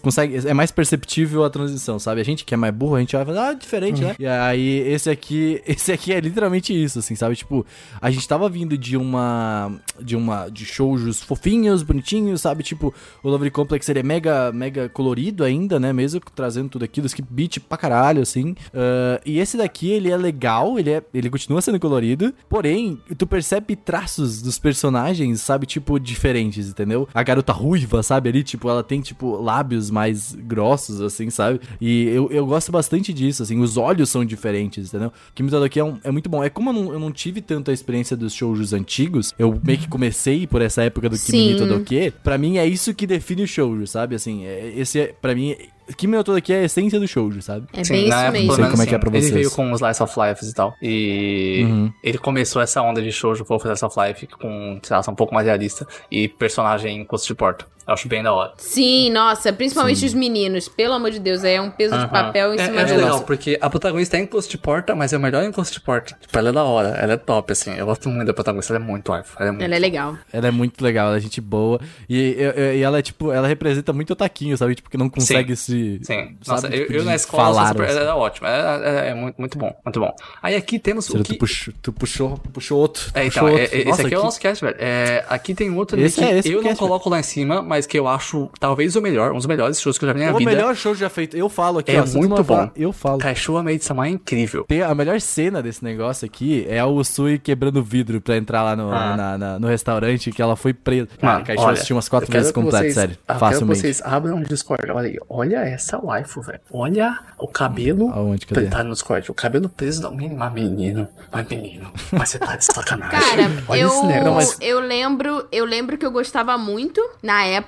consegue, é mais perceptível a transição, sabe? A gente que é mais burro, a gente vai falar, ah, diferente, né? E aí, esse aqui, esse aqui é literalmente isso, assim, sabe? Tipo, a gente tava vindo de uma, de uma, de shoujos fofinhos, bonitinhos, sabe? Tipo, o Lovely Complex, ele é mega, mega colorido ainda, né? Mesmo trazendo tudo aquilo, skip beat pra caralho, assim. Ah, e esse daqui, ele é legal, ele, é, ele continua sendo colorido, porém, tu percebe traços dos personagens, sabe? Tipo, diferentes, entendeu? A garota ruiva, sabe? Ali, tipo, ela tem, tipo, lábios mais grossos, assim, sabe? E eu, eu gosto bastante disso, assim. Os olhos são diferentes, entendeu? Kimi Todoke é, um, é muito bom. É como eu não, eu não tive tanta experiência dos shoujos antigos, eu meio que comecei por essa época do Kimi Sim. Todoke. Pra mim, é isso que define o shoujo, sabe? Assim, é, esse é, pra mim... Kimi no Todoke é a essência do shoujo, sabe? É Sim, bem na isso época, mesmo. Não sei como é que é sim. pra Ele vocês. veio com os Slice of Life e tal. E Uhum. ele começou essa onda de shoujo fofo Slice of Life com traço um pouco mais realista e personagem com de porta. Eu acho bem da hora. Sim, nossa, principalmente os meninos. Pelo amor de Deus, é um peso de papel em é, cima é do legal, porque a protagonista é em close de porta, mas é o melhor em close de porta. Tipo, ela é da hora, ela é top, assim. Eu gosto muito da protagonista, ela é muito arfa. Ela é muito Ela é legal. Ela é muito legal, ela é gente boa. E, e- e ela é, tipo, ela representa muito o taquinho, sabe? Tipo, que não consegue se. Sim, sabe, nossa, eu, tipo, eu de na escola falar, sou super, assim. ela era ótima. Ela- ela é muito, muito bom, muito bom. Aí aqui temos o Ciro, que... tu, puxou, tu puxou, puxou outro. É, puxou então, é- outro. é- esse Nossa, aqui é o que- nosso cast, velho. É, aqui tem outro ali Esse que é esse eu não coloco lá em cima, mas que eu acho talvez o melhor, um dos melhores shows que eu já vi na É minha o vida. melhor show já feito. Eu falo aqui, É ó. muito não falar, bom. Eu falo. Kaishua Maid Sama é incrível. Tem a melhor cena desse negócio aqui é o Sui quebrando o vidro pra entrar lá no, Ah. na- na- no restaurante que ela foi presa. Cara, Mano, Kaixo olha, assistiu umas quatro quero vezes que completo, vocês- sério. Eu quero Facilmente. que vocês abram um Discord. Olha aí. Olha essa waifu, velho. Olha o cabelo. Aonde? Cadê? Tá no Discord. O cabelo preso da menina. Mas menino. Mas menino. Mas você tá de sacanagem. Cara, Olha eu, esse negócio. mas- eu lembro, eu lembro que eu gostava muito na época,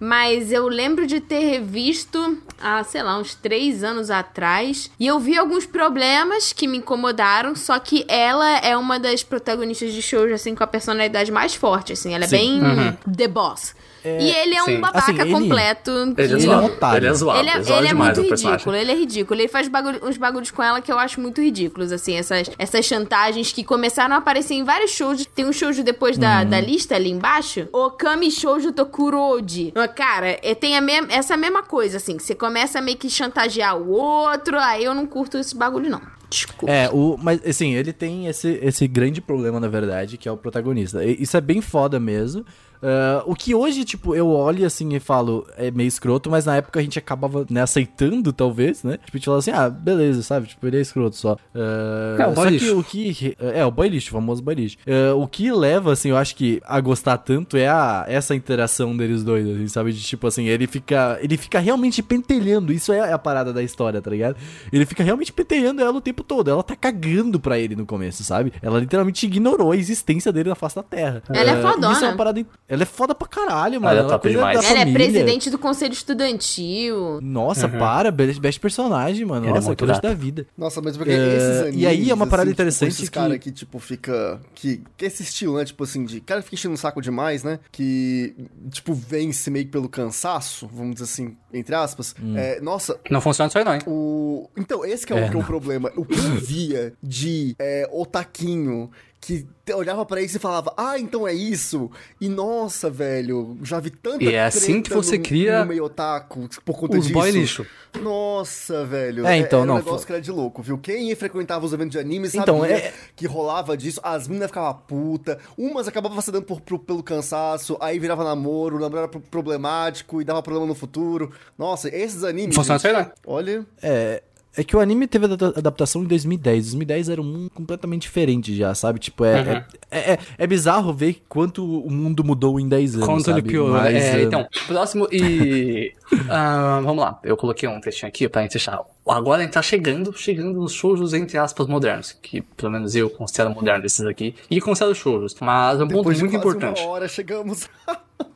mas eu lembro de ter revisto há, sei lá, uns três anos atrás. E eu vi alguns problemas que me incomodaram, só que ela é uma das protagonistas de shows, assim, com a personalidade mais forte, assim. Ela é Sim. bem The Boss. E ele é Sim. um babaca Assim, ele- completo. Ele é Ele é zoado. um otário. Ele é zoado. ele é, é ele é demais muito ridículo, ele é ridículo. Ele faz bagulho- uns bagulhos com ela que eu acho muito ridículos, assim, essas, essas chantagens que começaram a aparecer em vários shows. Tem um shoujo depois da, Uhum. da lista ali embaixo. Okami Shoujo Tokuroji. Ah, Cara, é, tem a mem- essa mesma coisa, assim, que você começa a meio que chantagear o outro, aí eu não curto esse bagulho, não. Desculpa. É, o, mas assim, ele tem esse, esse grande problema, na verdade, que é o protagonista. E Isso é bem foda mesmo. Ah, o que hoje, tipo, eu olho assim e falo, é meio escroto, mas na época a gente acabava né, aceitando, talvez, né? Tipo, a gente fala assim, ah, beleza, sabe? Tipo, ele é escroto só. Ah, É, o boy só que lixo. o que. É, o boy lixo, o famoso boy lixo. Ah, o que leva, assim, eu acho que a gostar tanto é a, essa interação deles dois, assim, sabe? De tipo assim, ele fica. Ele fica realmente pentelhando. Isso é a parada da história, tá ligado? Ele fica realmente pentelhando ela o tempo todo. Ela tá cagando pra ele no começo, sabe? Ela literalmente ignorou a existência dele na face da terra. Ela é fodona. Isso é uma parada. Ela é foda pra caralho, mano. Ela é Ela demais. ela é família. presidente do conselho estudantil. Nossa, para, best best personagem, mano. Ele é Nossa, muito coisa da vida. Nossa, mas porque É, esses animes, e aí é uma parada assim, tipo, interessante esses que- cara que, tipo, fica... Que, que esse estilo, né? Tipo assim, de... Cara fica enchendo o saco demais, né? Que, tipo, vence meio que pelo cansaço, vamos dizer assim, entre aspas. Hum. É, nossa, Não funciona isso aí, não, hein? o... Então, esse que é, o, que é o problema. O que eu via de é, otaquinho que te- olhava pra isso e falava, ah, então é isso. E nossa, velho, já vi tanta E é assim que você no, cria no meio otaku por conta Os disso. boy lixo. Nossa, velho. É, então, era não, um negócio que era de louco, viu? Quem frequentava os eventos de anime sabia Então, é- que rolava disso. As meninas ficavam puta, umas acabavam cedendo por, por- pelo cansaço, aí virava namoro, o namoro era pro- problemático e dava problema no futuro. Nossa, esses animes. Gente, não. Olha, É. É que o anime teve adapta- adaptação em 2010. 2010 era um mundo completamente diferente já, sabe? Tipo, é, Uhum. é, é, é bizarro ver quanto o mundo mudou em 10 anos. Quanto ele piorou. Mas, É, ah, então, próximo e. ah, vamos lá, eu coloquei um textinho aqui pra gente deixar. Agora a gente tá chegando, chegando nos shoujos entre aspas modernos, que pelo menos eu considero moderno desses aqui, e considero shoujos, mas é um ponto depois de muito quase importante. uma hora chegamos.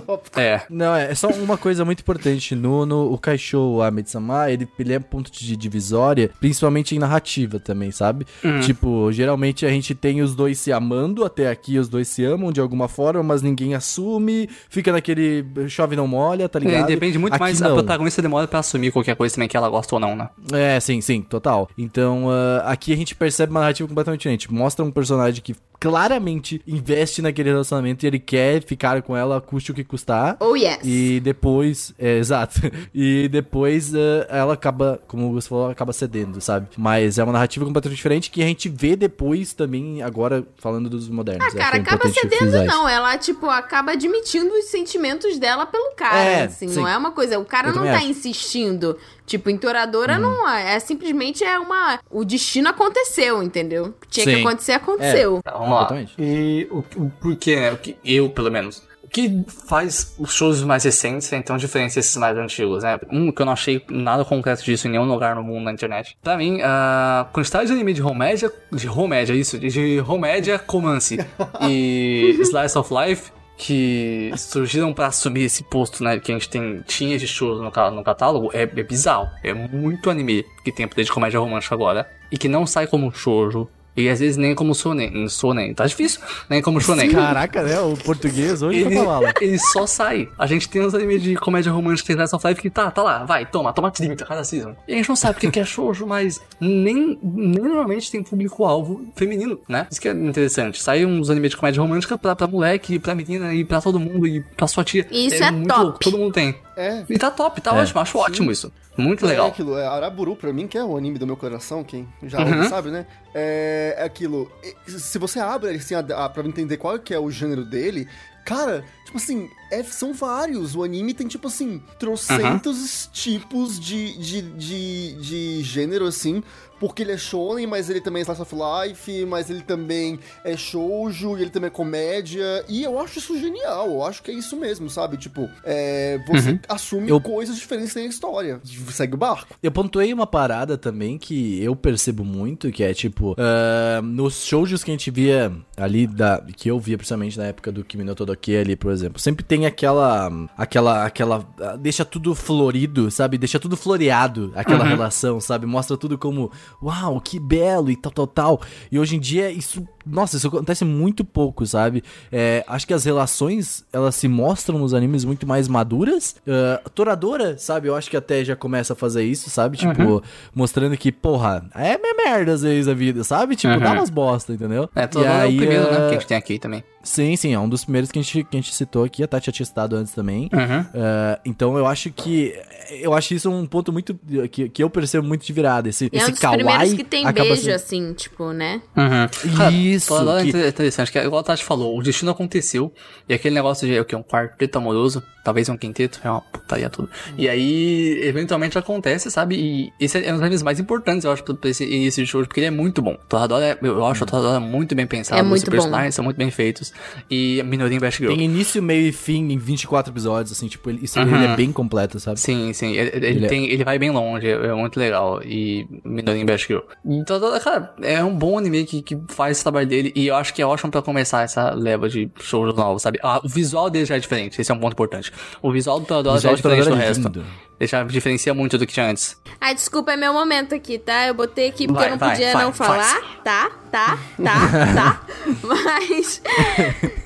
tópico. É. Não, é só uma coisa muito importante. No, no o Kaishou Amitsama, ele, ele é ponto de divisória, principalmente em narrativa também, sabe? Tipo, geralmente a gente tem os dois se amando, até aqui os dois se amam de alguma forma, mas ninguém assume, fica naquele chove não molha, tá É, ligado? depende muito Aqui mais, a não. protagonista demora pra assumir qualquer coisa também que ela gosta ou não, né? É, sim, sim, total. Então, ah, aqui a gente percebe uma narrativa completamente diferente. Mostra um personagem que claramente investe naquele relacionamento e ele quer ficar com ela, custe o que custar. Oh, yes. E depois, é, exato. E depois eh, ela acaba, como você falou, acaba cedendo, sabe? Mas é uma narrativa completamente diferente que a gente vê depois também, agora falando dos modernos. Ah, que cara, é acaba cedendo, não. Ela, tipo, acaba admitindo os sentimentos dela pelo cara, É, assim. sim. Não é uma coisa... O cara Eu não tá acho. Uhum. insistindo. Tipo, em Toradora não é. É simplesmente é uma... O destino aconteceu, entendeu? Tinha que Sim. acontecer, aconteceu. Tá, vamos lá. Exatamente. E o, o porquê, né? O que eu, pelo menos. Que faz os shows mais recentes serem tão diferentes desses mais antigos, né? Um que eu não achei nada concreto disso em nenhum lugar no mundo na internet. Pra mim, a quantidade de anime de romédia, de romédia, isso, de romédia, romance e slice of life que surgiram pra assumir esse posto, né, que a gente tem, tinha de shows no, no catálogo, é, é bizarro. É muito anime que tem poder de comédia romântica agora. E que não sai como shoujo. E às vezes nem como sonen. Sonen. Tá difícil. Nem como shonen. Caraca, né? O português hoje Ele, tá falando. ele só sai. A gente tem uns animes de comédia romântica que tem Slice of Life que tá, tá lá, vai, toma, toma 30 cada season. E a gente não sabe o que é shoujo, mas nem, nem normalmente tem público-alvo feminino, né? Isso que é interessante. Sai uns animes de comédia romântica pra, pra moleque, pra menina e pra todo mundo e pra sua tia. Isso é muito top. louco, todo mundo tem. É. E tá top, tá É. ótimo, acho ótimo isso. Muito É legal. aquilo, é Araburu pra mim, que é o anime do meu coração, quem já Uhum. sabe, né? É, é aquilo. Se você abre assim, a, a, pra entender qual que é o gênero dele, cara, tipo assim, é- são vários. O anime tem, tipo assim, trocentos tipos de, de, de, de gênero, assim. Porque ele é shonen, mas ele também é slice of life, mas ele também é shoujo, e ele também é comédia. E eu acho isso genial, eu acho que é isso mesmo, sabe? Tipo, é, você assume Eu- coisas diferentes na história. Segue o barco. Eu pontuei uma parada também que eu percebo muito, que é tipo, ah, nos shoujos que a gente via ali, da, que eu via principalmente na época do Kimi no Todoke ali, por exemplo, sempre tem aquela, aquela, aquela, ah, deixa tudo florido, sabe? Deixa tudo floreado, aquela relação, sabe? Mostra tudo como, uau, que belo e tal, tal, tal. E hoje em dia isso, nossa, isso acontece muito pouco, sabe? É, acho que as relações, elas se mostram nos animes muito mais maduras. Ah, Toradora, sabe? Eu acho que até já começa a fazer isso, sabe? Tipo, mostrando que, porra, é minha merda às vezes a vida, sabe? Tipo, dá Uhum. umas bosta, entendeu? É, todo E é o aí, primeiro, né? ah, Que a gente tem aqui também. Sim, sim, é um dos primeiros que a gente, que a gente citou aqui. A Tati já tinha citado antes também. Uhum. Ah, então eu acho que. Eu acho isso um ponto muito. que, que eu percebo muito de virada. Esse, é um esse dos kawaii. primeiros que tem acaba beijo, sendo- assim, tipo, né? Uhum. Isso, Toradora que- é interessante, que é igual a Tati falou, o destino aconteceu, e aquele negócio de, o que, um quarteto amoroso, talvez um quinteto, é uma putaria tudo. E aí, eventualmente acontece, sabe? E esse é um dos animes mais importantes, eu acho, pra esse início de show, porque ele é muito bom. Toradora, é, eu acho a Toradora muito bem pensado, É os muito bom. personagens são muito bem feitos, e a minoria em Best Girl. Tem início, meio e fim em 24 episódios, assim, tipo, ele, isso Uhum. ele é bem completo, sabe? Sim, sim. Ele, ele Ele é- tem, ele vai bem longe, é, é muito legal. E Minoria Best Girl. Então, cara, é um bom anime que, que faz esse trabalho dele. E eu acho que é ótimo pra começar essa leva de shows novos, sabe? Ah, o visual dele já é diferente, esse é um ponto importante. O visual do já é diferente do resto. lindo. Já diferencia muito do que tinha antes. Ai, desculpa, é meu momento aqui, tá? Eu botei aqui porque Vai, eu não vai, podia vai, não falar, tá? Tá, tá, tá. Mas,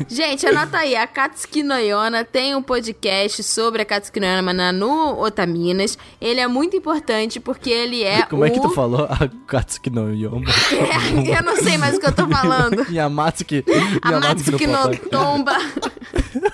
gente, anota aí, a Katsuki no Yona tem um podcast sobre a Katsuki no Yona no Otaminas. Ele é muito importante porque ele é Como o... é que tu falou? A Katsuki no Yoma. É, eu não sei mais o que eu tô falando. Yamatsuki. A Matsuki no Papai. Tomba.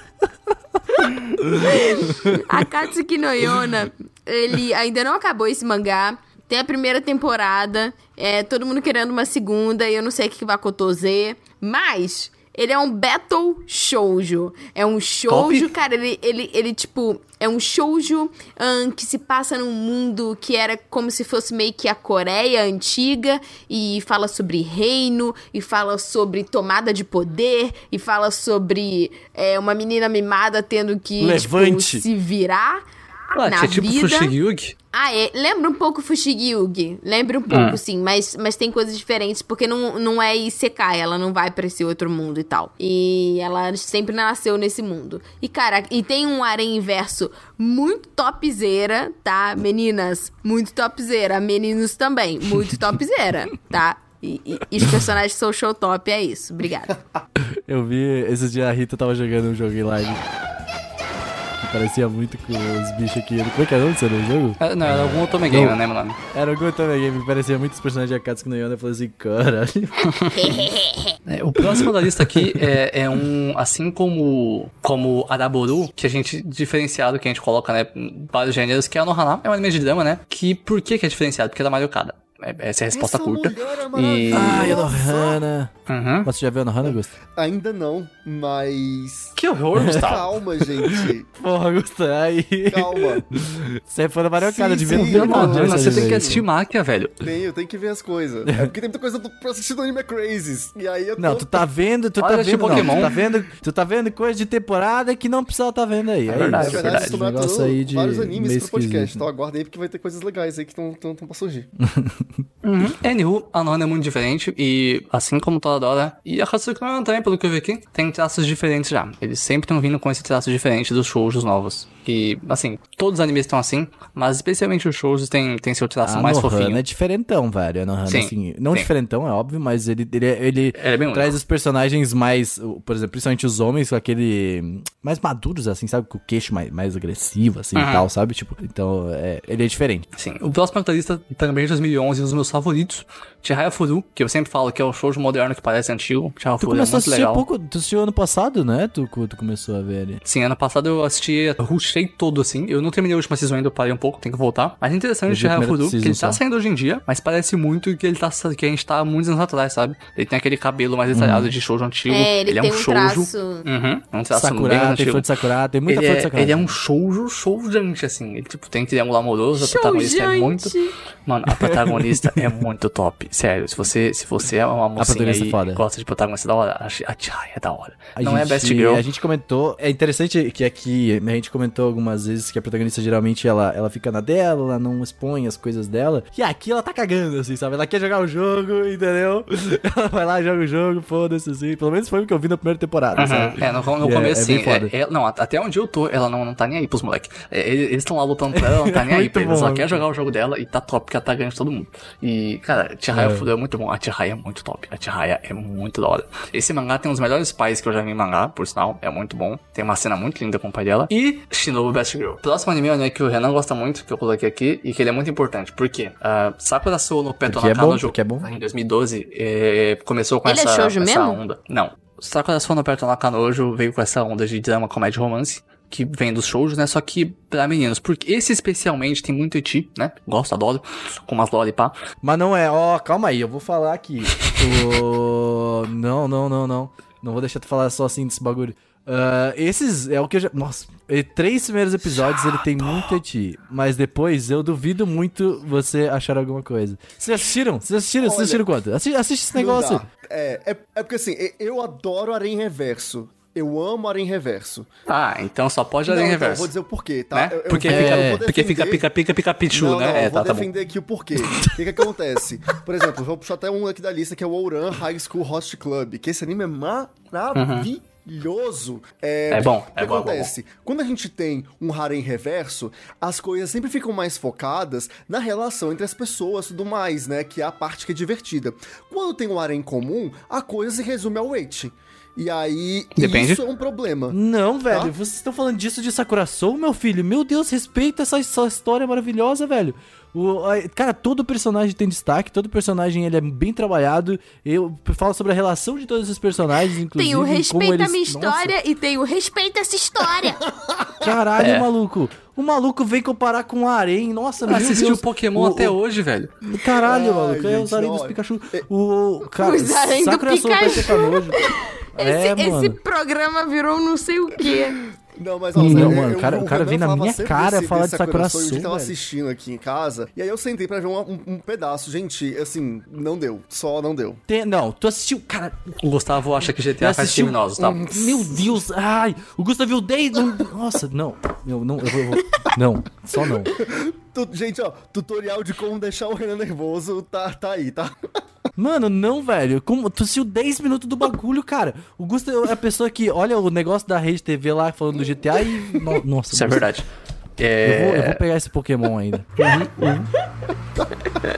a Katsuki no Yona, ele ainda não acabou esse mangá. Tem a primeira temporada, é, todo mundo querendo uma segunda, e eu não sei o que vai acontecer. Mas ele é um battle shoujo. É um shoujo, Top. cara, ele, ele, ele tipo, é um shoujo ahn, que se passa num mundo que era como se fosse meio que a Coreia antiga e fala sobre reino e fala sobre tomada de poder e fala sobre é, uma menina mimada tendo que tipo, se virar. Ah, na tinha tipo vida. Fushigi Ah, é. Lembra um pouco Fushigi-Yugi. Lembra um pouco, Hum. sim. Mas, mas tem coisas diferentes, porque não, não é Isekai. Ela não vai pra esse outro mundo e tal. E ela sempre nasceu nesse mundo. E, cara, e tem um harém inverso muito topzera, tá? Meninas, muito topzera. Meninos também, muito topzera, tá? E, e, e os personagens são show top, é isso. Obrigada. Eu vi, esses dias a Rita tava jogando um jogo em live. Parecia muito com os bichos aqui. Como é que é o nome do seu jogo? Ah, Não, era algum Otome Game, Não. lembro o nome. Era algum também game, parecia muito os personagens de Akatsuki no Yona. Eu falei assim, caralho. É, o próximo da lista aqui é, é um, assim como como Araboru, que a gente, diferenciado, que a gente coloca, né, vários gêneros, que é a Nohana, é um anime de drama, né, que por que que é diferenciado? Porque é mariocada. É, essa é a resposta Essa curta. é E... Ai, a Nohana. Uhum. Você já viu a Nohana, Augusto? Ainda não, mas. Que horror, Gustavo. Calma, gente. Porra, Augusto, aí. Calma. Você foi na mariocada, eu não, audiência Mano, você de tem que assistir Máquia, velho. Tenho, tem que ver as coisas. É porque tem muita coisa do, pra assistir no Anime Crazes. E aí eu tô... Não, tu tá vendo, tu Olha, tá vendo, não, Pokémon. tu tá vendo, tu tá vendo coisa de temporada que não precisava tá vendo aí. É, verdade, isso. Na é verdade, verdade. estou aí de vários animes pro podcast. Então aguardem porque vai ter coisas legais aí que estão pra surgir. Uhum. Anywho, a Nohana é muito diferente e, assim como Toradora e a Yona também, pelo que eu vi aqui, tem traços diferentes já. Eles sempre estão vindo com esse traço diferente dos shoujos novos. E, assim, todos os animes estão assim, mas especialmente os shoujos tem, tem seu traço A mais Nohana fofinho. é diferentão, velho. A Nohana, Sim, assim, não sim. diferentão, é óbvio, mas ele, ele, ele é traz único. os personagens mais, por exemplo, principalmente os homens com aquele, mais maduros, assim, sabe? Com o queixo mais, mais agressivo, assim, e Uhum. tal, sabe? Tipo, então, é, ele é diferente. Sim. O próximo da lista, também de 2011, um dos meus favoritos, Chihaya Furu, que eu sempre falo que é o shoujo moderno que parece antigo. Chihaya Furu é muito legal. pouco, tu assistiu ano passado, né? Tu, tu começou a ver ele. Sim, ano passado eu assisti, eu todo assim. Eu não terminei a última season ainda, eu parei um pouco, tem que voltar. Mas é interessante Eu o vi a Chihaya primeira Furu, que ele tá só. saindo hoje em dia, mas parece muito que ele tá que a gente tá há muitos anos atrás, sabe? Ele tem aquele cabelo mais detalhado de shoujo antigo. É, ele, é tem um um shoujo. traço. Uhum, é um traço bem Sakura, tem antigo. flor de Sakura, tem muita ele, flor de é, Sakura. ele é um shoujo shoujante, assim. Ele, tipo, tem triângulo amoroso, a protagonista é muito... Mano, a protagonista é muito top. Sério, se você, se você é uma mocinha aí é foda. que gosta de protagonista da hora, a Chihaya é da hora. A não é gente- Best Girl. A gente comentou. É interessante que aqui a gente comentou algumas vezes que a protagonista geralmente ela, ela fica na dela, ela não expõe as coisas dela. E aqui ela tá cagando, assim, sabe? Ela quer jogar o jogo, entendeu? Ela vai lá, joga o jogo, foda-se, assim. Pelo menos foi o que eu vi na primeira temporada, Uhum. sabe? É, no, no E é- começo, é sim. É- é- não, at- até onde eu tô, ela não, não tá nem aí pros moleques. eles estão lá lutando pra ela, ela não tá nem aí pra eles. Ela quer jogar o jogo dela e tá top, porque ela tá ganhando de todo mundo. E, cara, Chihaya É. É muito bom. A Chihaya é muito top. A Chihaya é muito da hora. Esse mangá tem um dos melhores pais que eu já vi em mangá, por sinal. É muito bom. Tem uma cena muito linda com o pai dela. E Shinobu Best Girl. Próximo anime é um anime que o Renan gosta muito, que eu coloquei aqui, e que ele é muito importante. Por quê? Uh, Sakura Sou no Peto Porque é bom, é bom. em 2012, eh, começou com Ele é essa, shoujo essa mesmo? onda. Não. Sakura Sou no Peto no Kanojo veio com essa onda de drama, comédia e romance. Que vem dos shows, né? Só que pra meninos. Porque esse especialmente tem muito eti, né? Gosto, adoro. Com umas loli pá. Mas não é, ó, calma aí, eu vou falar aqui. O... Não, não, não, não. Não vou deixar tu falar só assim desse bagulho. Ah, esses é o que eu já. Nossa, e três primeiros episódios ele tem muito eti. Mas depois eu duvido muito você achar alguma coisa. Vocês assistiram? Vocês assistiram? Vocês Olha, assistiram quanto? Assi- Assiste esse Não negócio. É, é, é porque assim, eu adoro Arém Reverso. Eu amo Arém Reverso. Ah, então só pode Não, olhar em então, reverso. vou dizer o porquê, tá? né? Eu- eu porque, vou- fica, eu vou porque fica pica pica pica pichu, não, né? Não, é, eu vou tá, tá defender aqui o porquê. O que que acontece? Por exemplo, vou puxar até um aqui da lista que é o Ouran High School Host Club, que esse anime é maravilhoso. É, É bom, o que é bom, é bom, acontece? Quando a gente tem um harem reverso, as coisas sempre ficam mais focadas na relação entre as pessoas e tudo mais, né? Que é a parte que é divertida. Quando tem um harem comum, a coisa se resume ao wait. E aí, Depende. isso é um problema. Não, velho, Tá. vocês estão falando disso de Sakura Soul, meu filho? Meu Deus, respeita essa, essa história maravilhosa, velho. O, a- cara, todo personagem tem destaque, todo personagem ele é bem trabalhado. Eu falo sobre a relação de todos esses personagens, inclusive. Tem o como respeita eles... a minha Nossa, história e tem o respeita essa história. caralho, É. maluco. O maluco vem comparar com o Arém. Nossa, meu Assistiu Deus. Pokémon O- até o- hoje, velho. Caralho, Ai, maluco. É gente, os Arém dos. Pikachu. O. Cara, Os harém do Pikachu. Esse, É, esse programa virou não sei o quê. Não, mas ó, Não, mano, eu- o cara- o o cara vem na minha cara desse- falar desse de Sakura Soul, Soul, Eu tava assistindo aqui em casa, e aí eu sentei pra ver um, um- um pedaço. Gente, assim, não deu. Só não deu. Tem- não, tu assistiu. Cara, O Gustavo acha que GTA faz assistiu. criminosos, tá? Meu Deus, ai. O Gustavo viu 10. não- nossa, não. Eu não, eu eu vou- Não, só não. Tu- gente, ó, tutorial de como deixar o Renan nervoso tá, tá aí, tá? Mano, não, velho. Como, tu assistiu 10 minutos do bagulho, cara. O Gustavo é a pessoa que olha o negócio da rede TV lá falando do GTA e. no- nossa, Isso é Gustavo, verdade. Eu É... vou, eu vou pegar esse Pokémon ainda.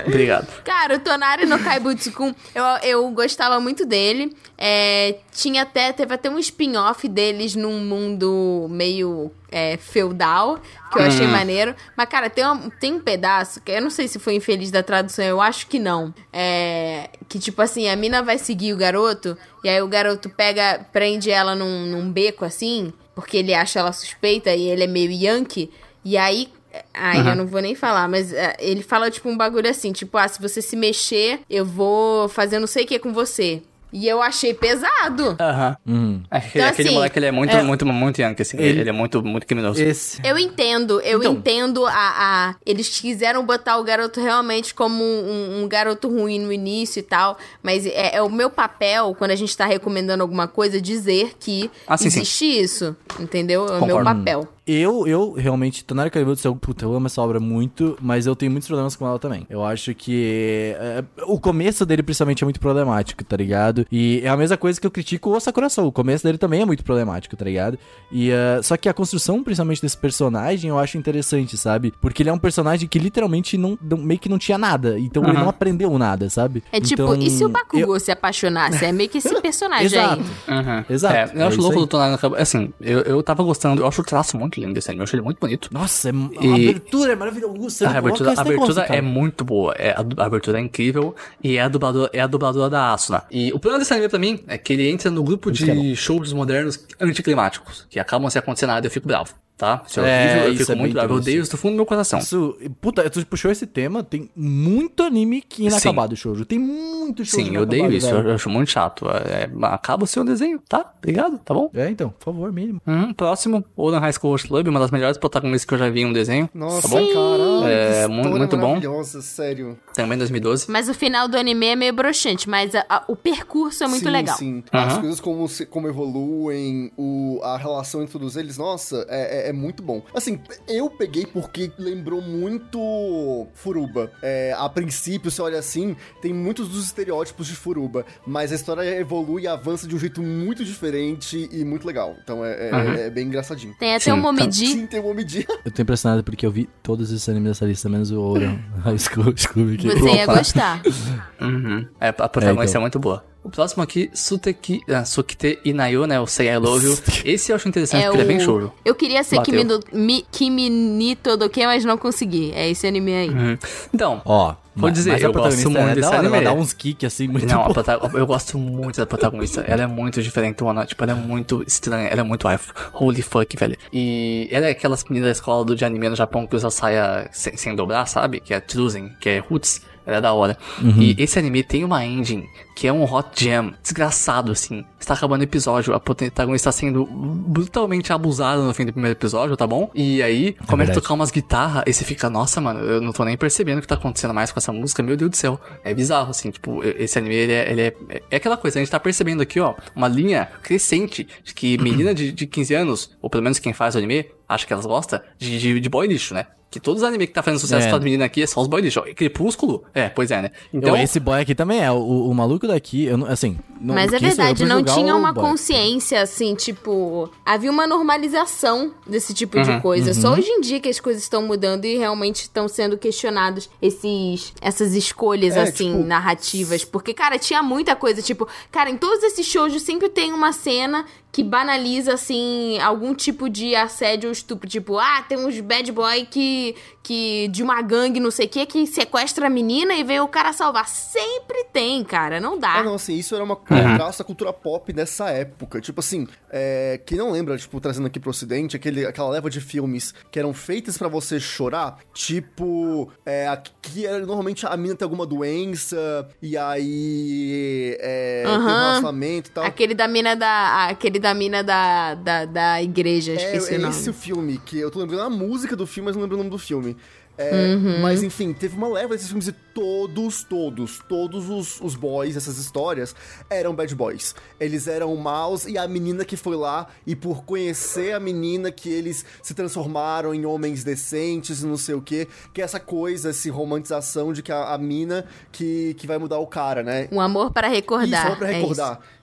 Obrigado. Cara, o Tonari no Kaibutsu-kun, eu, eu gostava muito dele. É, tinha até, teve até um spin-off deles num mundo meio é, feudal, que eu achei maneiro. Mas, cara, tem, uma- tem um pedaço, que eu não sei se foi infeliz da tradução, eu acho que não. É, que, tipo assim, a mina vai seguir o garoto, e aí o garoto pega, prende ela num, num beco, assim, porque ele acha ela suspeita, e ele é meio yankee. E aí, Ai, eu não vou nem falar, mas é, ele fala, tipo, um bagulho assim, tipo, ah, se você se mexer, eu vou fazer não sei o que com você. E eu achei pesado. Aham. Hum. É, Aquele, Então, aquele assim, moleque, ele é muito, é- muito, muito yankee, assim. Ele, ele é muito, muito criminoso. Esse. Eu entendo, eu Então. entendo a, a- Eles quiseram botar o garoto realmente como um, um garoto ruim no início e tal, mas é, é o meu papel, quando a gente tá recomendando alguma coisa, dizer que Ah, sim, sim. existe isso, entendeu? É o meu papel. Eu, eu realmente, Tonari Kaibutsu, eu, puta, eu amo essa obra muito, mas eu tenho muitos problemas com ela também. Eu acho que é, o começo dele, principalmente, é muito problemático, tá ligado? E é a mesma coisa que eu critico o Sakura Soul. O começo dele também é muito problemático, tá ligado? E, é, só que a construção, principalmente desse personagem, eu acho interessante, sabe? Porque ele é um personagem que literalmente não, não- meio que não tinha nada. Então ele Aham. não aprendeu nada, sabe? É tipo, Então, e se o Bakugou eu- se apaixonasse? É meio que esse personagem Exato. aí. Uhum. Exato, É, eu é acho louco aí. do Tonari. Assim, eu, eu tava gostando, eu acho o traço muito lindo desse anime, eu acho ele muito bonito. Nossa, é, a E- abertura é maravilhosa. A abertura, a esse abertura é muito boa. É, a, a abertura é incrível. E é a dubladora, é a dubladora da Asuna. E o problema desse anime pra mim é que ele entra no grupo de shows modernos anticlimáticos, que acabam sem acontecer nada e eu fico bravo. Tá? Se eu, É, horrível, eu isso fico é muito bravo. Eu odeio isso do fundo do meu coração. Isso, puta, tu puxou esse tema, tem muito anime que inacabado, Shoujo. Tem muito shoujo Sim, eu odeio isso. velho. Eu acho muito chato. É, acaba o seu desenho, tá? Obrigado, tá bom? É, então, por favor, mínimo. Uhum, próximo, Oden High School Host Club, uma das melhores protagonistas que eu já vi em um desenho. Nossa, tá bom? caralho. É, que mu- história muito bom. maravilhosa, sério. Também 2012. Mas o final do anime é meio broxante, mas a- a- o percurso é muito sim, legal. Sim, As Aham. coisas como, como evoluem, o, a relação entre todos eles, nossa, é, é- é muito bom. Assim, eu peguei porque lembrou muito Furuba. É, a princípio, você olha assim, tem muitos dos estereótipos de Furuba, mas a história evolui e avança de um jeito muito diferente e muito legal. Então é, é- Aham. é bem engraçadinho. Tem até Sim, o tá. Momiji. Sim, tem um homem de... Eu tô impressionado porque eu vi todos esses animes dessa lista, menos o Ouro High School. Você ia gostar. Uhum. É, a protagonista é, então. muito boa. O próximo aqui, Suteki, ah, Sukite Inayo, né? O Say I Love You. Esse eu acho interessante, É porque ele é bem o- shoujo. Eu queria ser. Kimi, do, Mi, Kimi ni Todoke, mas não consegui. É esse anime aí. Uhum. Então, Ó, Vou dizer, mas a eu gosto protagonista muito é desse da hora, anime. Ela dá uns kicks assim muito não, eu gosto muito da protagonista. Ela é muito diferente, mano. Tipo, ela é muito estranha. Ela é muito ai, holy fuck, velho. E ela é aquelas meninas da escola do de anime no Japão que usa saia sem, sem dobrar, sabe? Que é Truzen, que é Roots. Ela é da hora. Uhum. E esse anime tem uma ending que é um hot jam desgraçado, assim. Está acabando o episódio, a protagonista está sendo brutalmente abusada no fim do primeiro episódio, tá bom? E aí, começa a tocar umas guitarras e você fica, nossa, mano, eu não tô nem percebendo o que tá acontecendo mais com essa música, meu Deus do céu. É bizarro, assim, tipo, esse anime, ele é, ele é, é aquela coisa, a gente tá percebendo aqui, ó, uma linha crescente de que menina de, de 15 anos, ou pelo menos quem faz o anime, acha que elas gostam, de, de, de boy lixo, né? Que todos os animes que tá fazendo sucesso É. com as meninas aqui são os boy lixo. E Crepúsculo? É, pois é, né? Então, esse boy aqui também é. O, o maluco daqui, eu não, assim. Não, Mas é eu verdade, não tinha uma boy? consciência, assim, tipo. Havia uma normalização desse tipo Uhum, de coisa. Só hoje em dia que as coisas estão mudando e realmente estão sendo questionados esses, essas escolhas, É, assim, tipo- narrativas. Porque, cara, tinha muita coisa. Tipo, cara, em todos esses shows sempre tem uma cena que banaliza, assim, algum tipo de assédio ou estupro. Tipo, ah, tem uns bad boy que que, que de uma gangue, não sei o que, que sequestra a menina e vem o cara salvar. Sempre tem, cara. Não dá. Ah, não, assim, isso era uma um traço da cultura pop nessa época. Tipo assim, é, quem não lembra, tipo, trazendo aqui pro ocidente, aquele, aquela leva de filmes que eram feitas pra você chorar, tipo, é, aqui era, normalmente a mina tem alguma doença, e aí é, tem um relacionamento e tal. Aquele da mina da. Aquele da mina da, da, da igreja, É, esqueci é o nome. esse o filme, que eu tô lembrando a música do filme, mas não lembro o nome do filme. É, Uhum. Mas enfim, teve uma leva desses filmes e todos, todos, todos os, os boys, essas histórias, eram bad boys. Eles eram maus e a menina que foi lá, e por conhecer a menina que eles se transformaram em homens decentes e não sei o que, que é essa coisa, essa romantização de que a, a mina que, que vai mudar o cara, né? Um amor para recordar. Isso, só pra é recordar. É,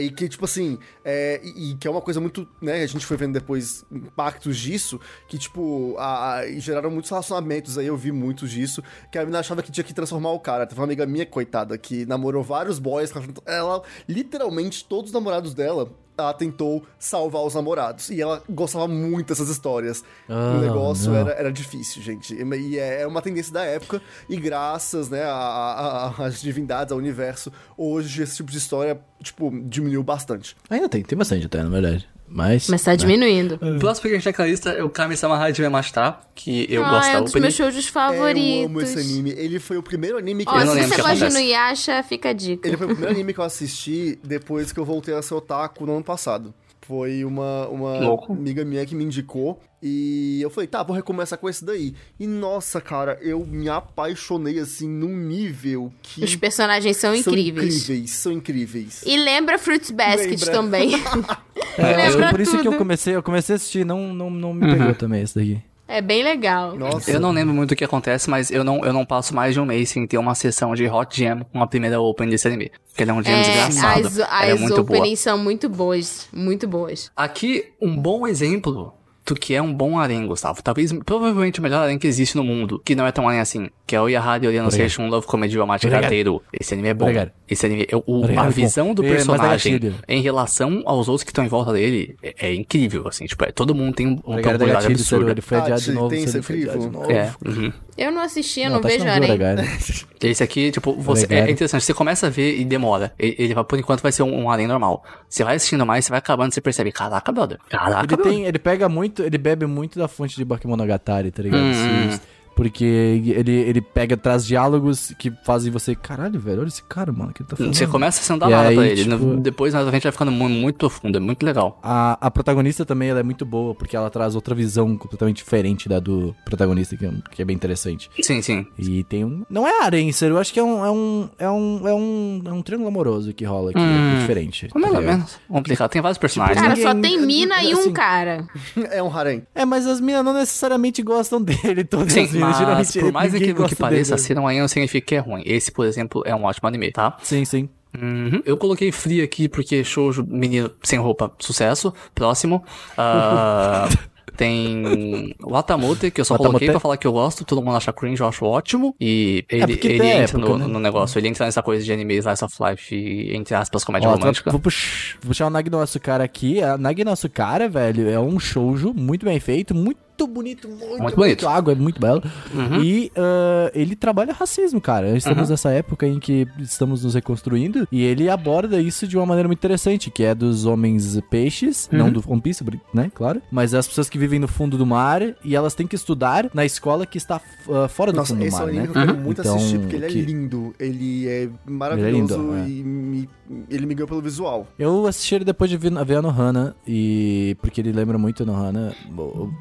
e que, tipo assim, é, e, e que é uma coisa muito, né, a gente foi vendo depois impactos disso, que, tipo, a, a- geraram muitos relacionamentos aí, eu vi muitos disso, que a menina achava que tinha que transformar o cara. Teve uma amiga minha, coitada, que namorou vários boys, ela, literalmente, todos os namorados dela, ela tentou salvar os namorados. E ela gostava muito dessas histórias. Ah, o negócio não. era, era difícil, gente. E e é uma tendência da época, e graças, né, às divindades, ao universo, hoje esse tipo de história, tipo, diminuiu bastante. Ainda tem, tem bastante até, na verdade. Mas. Mas tá né? diminuindo. O próximo que a gente tem naquela lista é o Kami Sama de Mashita, que eu ah, gosto é um dos meus shows É, favoritos. eu amo esse anime. Ele foi o primeiro anime que Ó, eu não se você gosta de. Inuyasha, fica a dica. Ele foi o primeiro anime que eu assisti depois que eu voltei a ser otaku no ano passado. Foi uma, uma Louco. amiga minha que me indicou. E eu falei, tá, vou recomeçar com esse daí. E nossa, cara, eu me apaixonei assim num nível que. Os personagens são, são incríveis. incríveis, são incríveis. E lembra Fruits Basket Lembra. também. É, eu- por isso que eu tudo. comecei, eu comecei a assistir, não, não, não me pegou também esse daqui. é bem legal. Nossa. Eu não lembro muito o que acontece, mas eu não, eu não passo mais de um mês sem ter uma sessão de Hot Jam com a primeira open desse anime. Porque ele é um jam É, desgraçado. as, é as boa. openings são muito boas. Muito boas. Aqui, um bom exemplo do que é um bom harém, Gustavo. Talvez, provavelmente o melhor harém que existe no mundo, que não é tão harém assim, que é o Yahari Oriano Seishun Love Comedy Romantic. Rateiro. Esse anime é bom. Obrigado. Esse anime, é- o- Obrigado, a visão do É, é personagem gatilho. em relação aos outros que estão em volta dele é, é incrível, assim, tipo, é, todo mundo tem um Obrigado, popularidade absurda. ele foi Ah, adiado de tem- novo. tem foi adiado de novo. É, uhum. Eu não assisti, eu não, tá vejo Arém. Obrigado. Esse aqui, tipo, você, é, interessante. Você começa a ver e demora. Ele, ele vai, por enquanto, vai ser um, um harém normal. Você vai assistindo mais, você vai acabando, você percebe, caraca, brother. Caraca, Ele brother. tem, ele pega muito, ele bebe muito da fonte de Bakemonogatari, tá ligado? Hum. Porque ele, ele pega, traz diálogos que fazem você, caralho, velho, olha esse cara, mano, que ele tá falando. Você começa sendo E danado aí, pra ele. tipo- Depois, à frente, vai ficando muito, muito profundo. É muito legal. A, a protagonista também ela é muito boa, porque ela traz outra visão completamente diferente da do protagonista, que é, que é bem interessante. Sim, sim. E tem um. Não é Arencer, eu acho que é um. É um, é um, é um, é um triângulo amoroso que rola aqui, Hum. é diferente. tá Mais ou ligado? menos. Complicado. Tem vários personagens. Cara, Ninguém- só tem mina e um assim- cara. É um harém. É, mas as minas não necessariamente gostam dele, todas Sim, as minas. Mas geralmente por mais incrível que pareça, dele. ser um anime não significa que é ruim. Esse, por exemplo, é um ótimo anime, tá? Sim, sim. Uhum. Eu coloquei Free aqui porque shoujo menino sem roupa, sucesso. Próximo. Ah, tem o Atamote, que eu só Watamote? coloquei pra falar que eu gosto. Todo mundo acha cringe, eu acho ótimo. E ele, porque ele entra época, no, né? no negócio. Ele entra nessa coisa de anime, slice of life, entre aspas, comédia Ó, romântica. vou, puxar, vou puxar o Nag Nosso Cara aqui. A Nag Nosso Cara, velho, é um shoujo muito bem feito, muito bonito, muito, Muito bonito. água, é muito belo. Uhum. E ah, ele trabalha racismo, cara. Estamos nessa época em que estamos nos reconstruindo e ele aborda isso de uma maneira muito interessante, que é dos homens peixes, Uhum. não do One Piece, né, claro, mas as pessoas que vivem no fundo do mar e elas têm que estudar na escola que está ah, fora do Nossa, fundo do esse é mar, um anime né? que eu quero muito Então, assistir, porque ele que- é lindo. Ele é maravilhoso lindo, é. e me- ele me ganhou pelo visual. Eu assisti ele depois de ver, ver a Nohana, e porque ele lembra muito a Nohana, o, o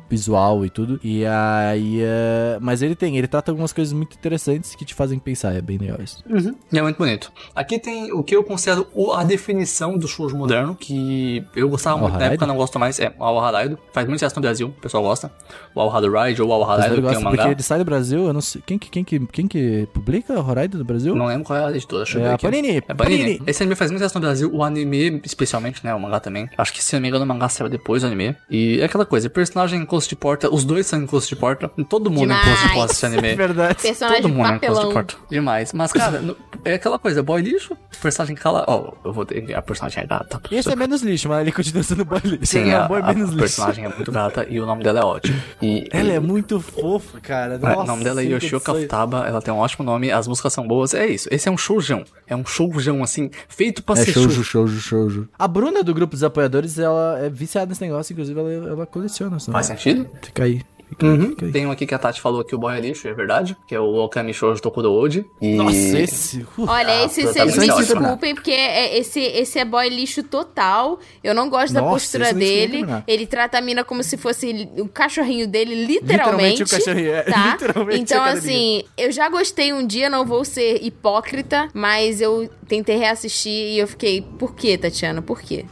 visual e tudo. E aí. é, mas ele tem, ele trata algumas coisas muito interessantes que te fazem pensar, é bem legal isso. Uhum. É muito bonito. Aqui tem o que eu considero o- a definição do shoujo moderno, que eu gostava muito na época, não gosto mais. É, o Al-Haraido. Faz muito sucesso no Brasil, o pessoal gosta. O Al-Haraido ou o Mas Al-Haraido, ele que é um porque mangá. ele sai do Brasil, eu não sei. Quem que, quem que, quem que publica o Horizon do Brasil? Não lembro qual é a editora, deixa eu É ver a aqui. Panini, É Panini. Panini. Esse anime faz muito sucesso no Brasil, o anime especialmente, né, o mangá também. Acho que se não me engano o mangá saiu depois do anime. E é aquela coisa, personagem em close de porta, os dois são em close de porta, todo mundo Demais. em close de porta esse anime. É verdade. Personagem Todo mundo é em close de papelão. porta. Demais. Mas, cara, no- é aquela coisa, boy lixo, personagem cala. Ó, eu vou ter. A personagem é gata. Esse é menos lixo, mas ele continua sendo boy lixo. Sim, é a, boy a menos lixo. personagem é muito gata e o nome dela é ótimo. E, Ela e- é muito fofa, cara. é, Nossa, o nome dela é Yoshioka. Futaba, ela tem um ótimo nome, as músicas são boas, é isso. Esse é um showjão. É um showjão, assim, feito pra É ser shoujo, show. shoujo, shoujo. A Bruna do grupo dos apoiadores, ela é viciada nesse negócio, inclusive ela, ela coleciona. Faz sentido? Fica aí. Fica aí, Uhum. fica aí. Tem um aqui que a Tati falou que o boy é lixo, é verdade, que é o Okami Shoujo Tokuro Oji. E... Nossa, esse. uh, Olha, Ah, esse tá vocês me ótimo, né? desculpem, porque é- esse, esse é boy lixo total. Eu não gosto da Nossa, postura nem sei dele. Ele trata a mina como se fosse o cachorrinho dele, Literalmente literalmente. o cachorrinho, é. Tá? Literalmente então, assim, eu já gostei um dia, não vou ser hipócrita, mas eu tentei reassistir e eu fiquei, por que, Tatiana? Por quê?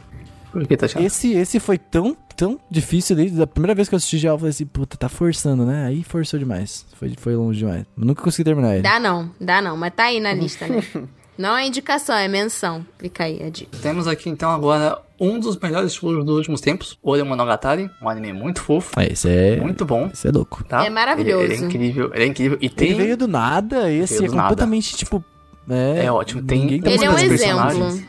Por que, Tatiana? Esse, esse foi tão, tão difícil desde a primeira vez que eu assisti já, eu falei assim, puta, tá forçando, né? Aí forçou demais. Foi, foi longe demais. Nunca consegui terminar ele. Dá não, dá não, mas tá aí na lista, né? Não é indicação, é menção. Fica aí a dica. Temos aqui então agora um dos melhores shows dos últimos tempos, Ore Monogatari, um anime muito fofo, Ah, esse é. muito bom, Esse é louco. tá? É maravilhoso. Ele, ele é incrível, ele é incrível. E Ele tem... veio do nada, esse Veio é do nada. completamente, tipo. É, É ótimo, tem- ninguém tá Ele é um exemplo.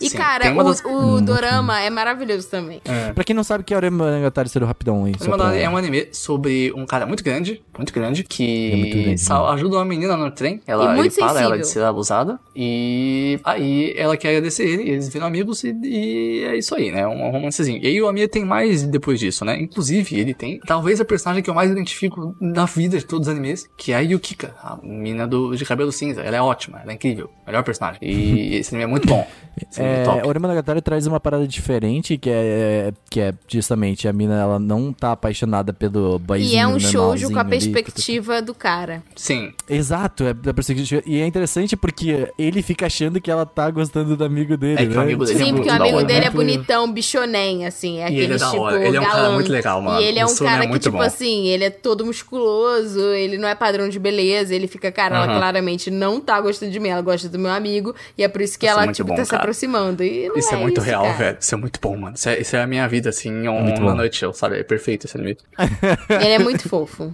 E, Sim, cara, o, das- o Dorama é maravilhoso também. Pra quem não sabe que é o Monogatari, será rapidão Monogatari é um anime sobre um cara muito grande, muito grande, que É muito grande, sal- né? ajuda uma menina no trem, ela, E ele muito para ela de ser abusada, e aí ela quer agradecer ele, eles viram amigos e, e é isso aí, né, um romancezinho. E aí o anime tem mais depois disso, né, inclusive ele tem talvez a personagem que eu mais identifico na vida de todos os animes, que é a Yukika, a menina do, de cabelo cinza, ela é ótima, ela é incrível, melhor personagem, e esse anime é muito bom. Anime é, É, top. Ore Monogatari traz uma parada diferente, que é, que é justamente a mina, ela não tá apaixonada pelo boyzinho E é um shoujo com a ali, perspectiva do cara. Sim, Exato, é da perspectiva. E é interessante porque ele fica achando que ela tá gostando do amigo dele. É que o né? amigo dele é Sim, muito porque o amigo dele né? é bonitão, bichonem, assim. É E aquele ele é da tipo ele é um cara muito legal, mano. E ele é O um é cara que, muito tipo bom. assim, ele é todo musculoso, ele não é padrão de beleza, ele fica, cara, ela Aham. claramente não tá gostando de mim, ela gosta do meu amigo, e é por isso que Isso é ela, tipo, bom, tá se cara. Aproximando. E não Isso é, é muito real, cara. velho. Isso é muito bom, mano. Isso é, isso é a minha vida, assim, um, uma noite, eu, sabe? É perfeito esse anime. Ele é muito fofo.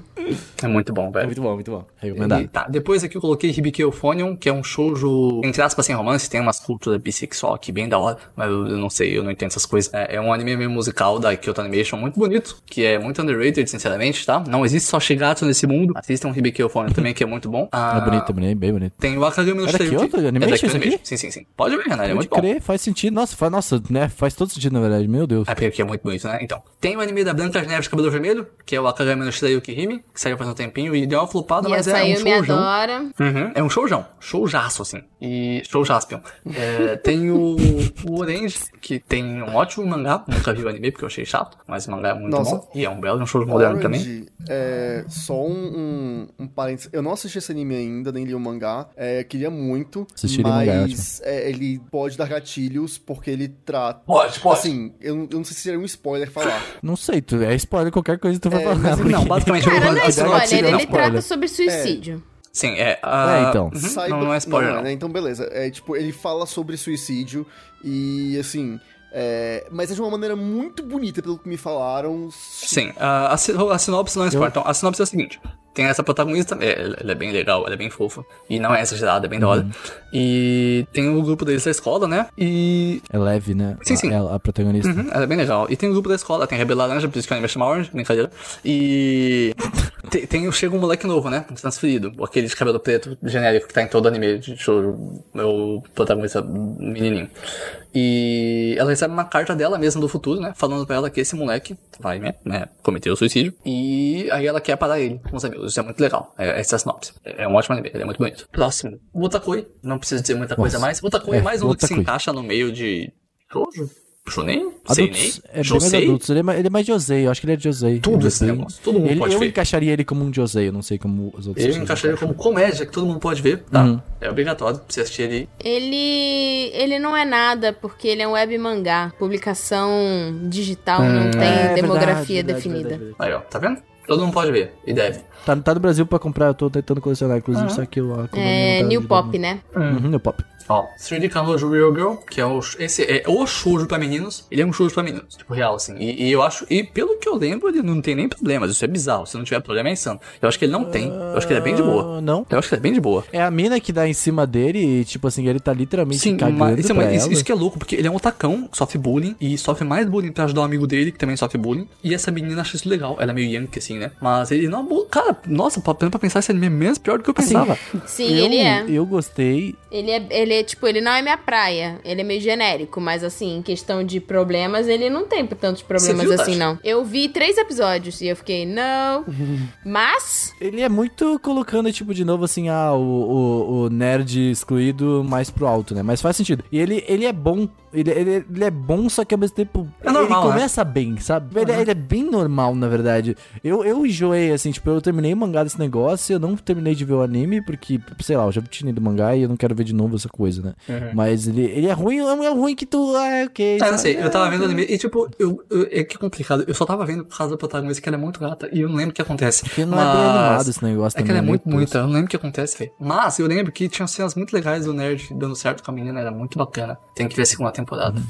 É muito bom, É velho. muito bom, muito bom. E, Recomendado. tá, depois aqui eu coloquei Hibiki Euphonium, que é um shoujo, entre aspas, sem romance, tem umas culturas bissexual aqui bem da hora, mas eu, eu não sei, eu não entendo essas coisas. É, é um anime meio musical da Kyoto Animation, muito bonito, que é muito underrated, sinceramente, tá? Não existe só Shigatsu nesse mundo. Assistam Hibiki Euphonium também, que é muito bom. Ah, É bonito, é bonito, bem bonito. Tem o Akagami no É da. Kyoto É da Animation Kyoto isso? Animation. Sim, sim, sim. Pode ver, Renan, ele é Pode muito bom. crer, faz sentido. Nossa, faz, nossa, né? Faz todo sentido, na verdade. Meu Deus. É porque é muito bonito, né? Então, tem o anime da Branca de Neve de Cabelo Vermelho, que é o Akagami no Shirayuki Hime, que saiu faz um tempinho e deu uma flopada, E mas é um showjão. adora. Uhum, é um showjão, showjaço, assim. E showjaspion. É, tem o, o Orange, que tem um ótimo mangá, nunca vi o anime porque eu achei chato, mas o mangá é muito Nossa. bom. E é um belo, um shoujo moderno também. É, só um, um, um parênteses. Eu não assisti esse anime ainda, nem li o mangá. É, queria muito. Assistir o mangá é mas é, ele pode dar gatilhos porque ele trata. Pode, pode. Assim, eu, eu não sei se seria um spoiler falar. Não sei, tu, é spoiler qualquer coisa que tu vai É, falar. mas porque- Não, basicamente... Cara, não é spoiler, não é ele spoiler. trata sobre suicídio. Sim, é... ah, É, então. uhum, Saiba- não, não é spoiler, não. né? Então, beleza. É, tipo, ele fala sobre suicídio e, assim... é, mas é de uma maneira muito bonita, pelo que me falaram. Sim, a, a, si- a sinopse não é spoiler. Então, a sinopse é a seguinte: tem essa protagonista, é, ela é bem legal, ela é bem fofa, e não é exagerada, é bem da hora. E tem o grupo deles da escola, né? E. É leve, né? Sim, sim. Ela, a protagonista. Uhum, ela é bem legal. E tem o grupo da escola, tem a Rebel Laranja, por isso que o anime chama Orange, brincadeira. E. tem, tem, chega um moleque novo, né? Transferido. Aquele de cabelo preto, genérico, que tá em todo anime de shoujo. É o protagonista menininho. E ela recebe uma carta dela mesma do futuro, né? Falando pra ela que esse moleque vai, né, né, cometer o suicídio. E aí ela quer parar ele com os amigos. Isso é muito legal. É, essa é a sinopse. É é um ótimo anime, ele é muito bonito. Próximo. Otakoi. Não preciso dizer muita coisa Nossa. mais. Otakoi é, É, mais um que se encaixa no meio de shoujo. Shonen? Seinen? Adultos, é bem mais adultos. Ele é, mais- ele é mais Josei, eu acho que ele é Josei. Tudo Ele é esse negócio, todo mundo ele, pode Eu ver. encaixaria ele como um Josei, eu não sei como os outros. Eu pessoas encaixaria como comédia, que todo mundo pode ver, tá? Uhum. É obrigatório pra você assistir ele. Ele ele não é nada, porque ele é um web mangá. Publicação digital não tem É, demografia verdade, verdade, definida. verdade, Aí, ó, tá vendo? Todo mundo pode ver, e deve. Tá, tá no Brasil pra comprar, eu tô tentando colecionar, inclusive, só que eu... É tá New. Pop, né? Uhum, New Pop. Ó, 3D Kanojo Real Girl, que é o, esse é o shoujo pra meninos, ele é um shoujo pra meninos, tipo, real, assim. E, e eu acho, e pelo que eu lembro, ele não tem nem problemas, isso é bizarro, se não tiver problema é insano. Eu acho que ele não tem, eu acho que ele é bem de boa. Ah, Não? Eu acho que ele é bem de boa. É a mina que dá em cima dele e, tipo assim, ele tá literalmente Sim, cagando mas isso, é uma- isso- isso que é louco, porque ele é um otacão, sofre bullying, e sofre mais bullying pra ajudar um amigo dele, que também sofre bullying. E essa menina acha isso legal, ela é meio yankee, assim, né? Mas ele não abu- Cara, nossa, pra, pra pensar, esse anime é menos pior do que eu pensava. Sim, eu, ele é. Eu gostei. Ele é, ele é, tipo, ele não é minha praia. Ele é meio genérico, mas assim, em questão de problemas, ele não tem tantos problemas viu, assim, Tati? não. Eu vi três episódios e eu fiquei, não. Mas, Ele é muito colocando, tipo, de novo, assim, ah, o, o, o nerd excluído mais pro alto, né? Mas faz sentido. E ele, ele é bom. Ele, ele, ele é bom, só que ao mesmo tempo. É normal, ele né? começa bem, sabe? Ele, ele é bem normal, na verdade. Eu, eu enjoei, assim, tipo, eu terminei o mangá desse negócio, eu não terminei de ver o anime, porque, sei lá, eu já tinha lido o mangá e eu não quero ver de novo essa coisa, né? Mas ele, ele é ruim, é ruim que tu. Ah, ok. Ah, não sei, eu tava vendo o anime e tipo, eu, eu- é que complicado. Eu só tava vendo por causa da protagonista que ela é muito gata e eu não lembro o que acontece. Porque não é bem animado esse negócio É que também, ela é né? muito bonita, eu não lembro o que acontece, velho. Mas eu lembro que tinha cenas muito legais do nerd dando certo com a menina, era muito bacana. Tem que ver a segunda temporada.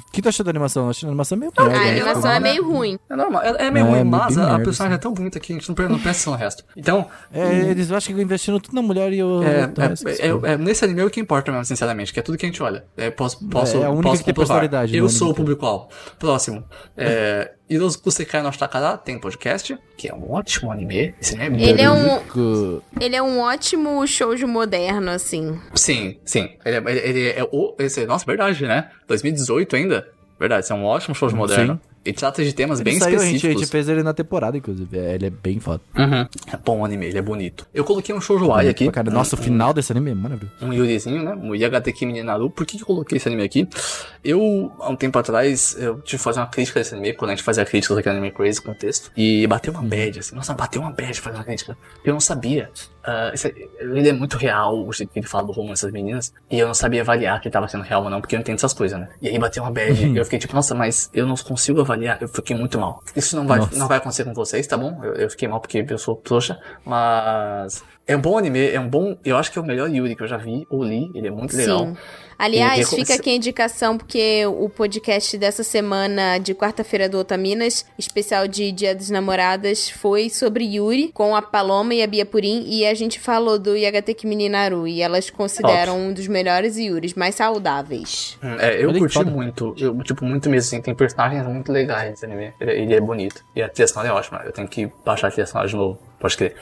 O que tu achou da animação? Eu achei a animação meio a merda, né? animação é meio ruim. É normal, é, é meio É, ruim, é mas a, a personagem assim. é tão bonita que a gente não, não atenção no resto. Então, É, eles acho que investiram tudo na mulher e eu. é, é, é- é- nesse anime é o que importa mesmo, sinceramente, que é tudo que a gente olha. É, posso, posso, é a única posso que tem personalidade Eu sou o público-alvo. Próximo. É, Hirozu Kusekai no Ashtakara tem podcast, que é um ótimo anime. Esse anime é Ele é um, ele é um ótimo shoujo moderno, assim. Sim, sim. Ele é, ele- ele é o. Esse, nossa, verdade, né? 2018 ainda? Verdade, esse é um ótimo show moderno. E trata de temas bem Ele saiu, a gente, a específicos. gente fez ele na temporada, inclusive. É, Ele é bem foda. Uhum. É bom o anime, ele é bonito. Eu coloquei um shoujo ai aqui. Cara, nossa, o final desse anime é maravilhoso. um Yurizinho, né? Um Yagateki Mininaru. Por que, que eu coloquei esse anime aqui? Eu, há um tempo atrás, eu tive que fazer uma crítica desse anime, quando a gente fazia críticas aqui no Anime Crazy com o texto. E bateu uma bad, assim. Nossa, bateu uma bad fazer uma crítica. Eu não sabia. Ah, esse- ele é muito real, o jeito que ele fala do romance das meninas. E eu não sabia avaliar que ele tava sendo real ou não, porque eu não entendo essas coisas, né? E aí bateu uma bad. e eu fiquei tipo, nossa, mas eu não consigo avaliar. Eu fiquei muito mal. Isso não vai, Nossa. não vai acontecer com vocês, tá bom? Eu, eu fiquei mal porque eu sou trouxa. Mas. É um bom anime, é um bom. Eu acho que é o melhor Yuri que eu já vi ou li. Ele é muito legal. Sim. Aliás, E- fica aqui a indicação, porque o podcast dessa semana de quarta-feira do Otaminas, especial de Dia dos Namoradas, foi sobre Yuri, com a Paloma e a Bia Purim, e a gente falou do Yagateki Mininaru, e elas consideram um dos melhores Yuris, mais saudáveis. Hum, É, eu Olha curti muito, eu, tipo, muito mesmo, assim, tem personagens muito legais nesse anime, ele, é bonito, e a trilha é ótima, eu tenho que baixar a trilha de novo, pode crer.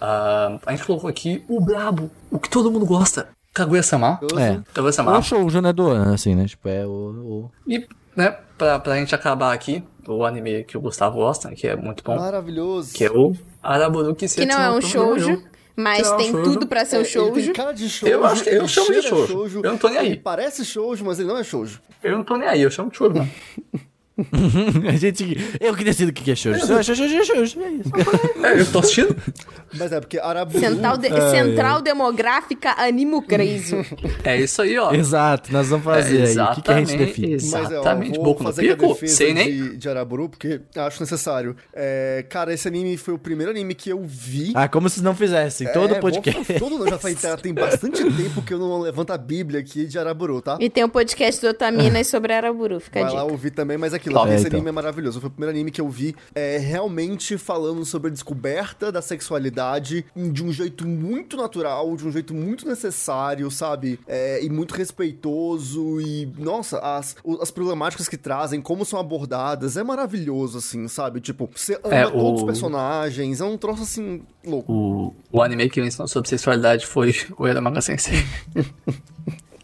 Ah, a gente colocou aqui o Brabo, o que todo mundo gosta, Kaguya-sama, É. Kaguya-sama, O shoujo, né, assim, né? Tipo, é o... o- e, né, pra, pra gente acabar aqui, o anime que o Gustavo gosta, que é muito bom, Maravilhoso. que é o Araburuki Que não é um shoujo, mas Que não é um tem shoujo. tudo pra ser É, um ele shoujo. tem cara de shoujo. Eu acho que- eu chamo de cheira shoujo. Eu não tô nem aí. Ele parece shoujo, mas ele não é shoujo. Eu não tô nem aí, eu chamo de shoujo, mano. a gente... Eu que decido o que é shoujo. Eu achar shoujo, é shoujo. É isso. É, eu tô assistindo. Mas é porque Araburu... Central, de- Central Demográfica Animo Crazy. É isso aí, ó. Exato, nós vamos fazer aí. O que, que a gente define? Mas é, ó, Exatamente, Boku no fazer aqui a Pico, sei nem. de, de Araburu, porque acho necessário. É, cara, esse anime foi o primeiro anime que eu vi. Ah, como se não fizessem. Todo É, podcast. vou- Todo, já faz, tem bastante tempo que eu não levanto a bíblia aqui de Araburu, tá? E tem um podcast do Otaminas sobre Araburu, fica a Vai lá dica. ouvir também, mas aquilo, Top. esse É, então. anime é maravilhoso. Foi o primeiro anime que eu vi é, realmente falando sobre a descoberta da sexualidade de um jeito muito natural, de um jeito muito necessário, sabe? É, e muito respeitoso. E, nossa, as, o- as problemáticas que trazem, como são abordadas, é maravilhoso, assim, sabe? Tipo, você ama É, todos os o- personagens, é um troço assim, louco. O, o anime que me ensinou sobre sexualidade foi o Eramaga Sensei.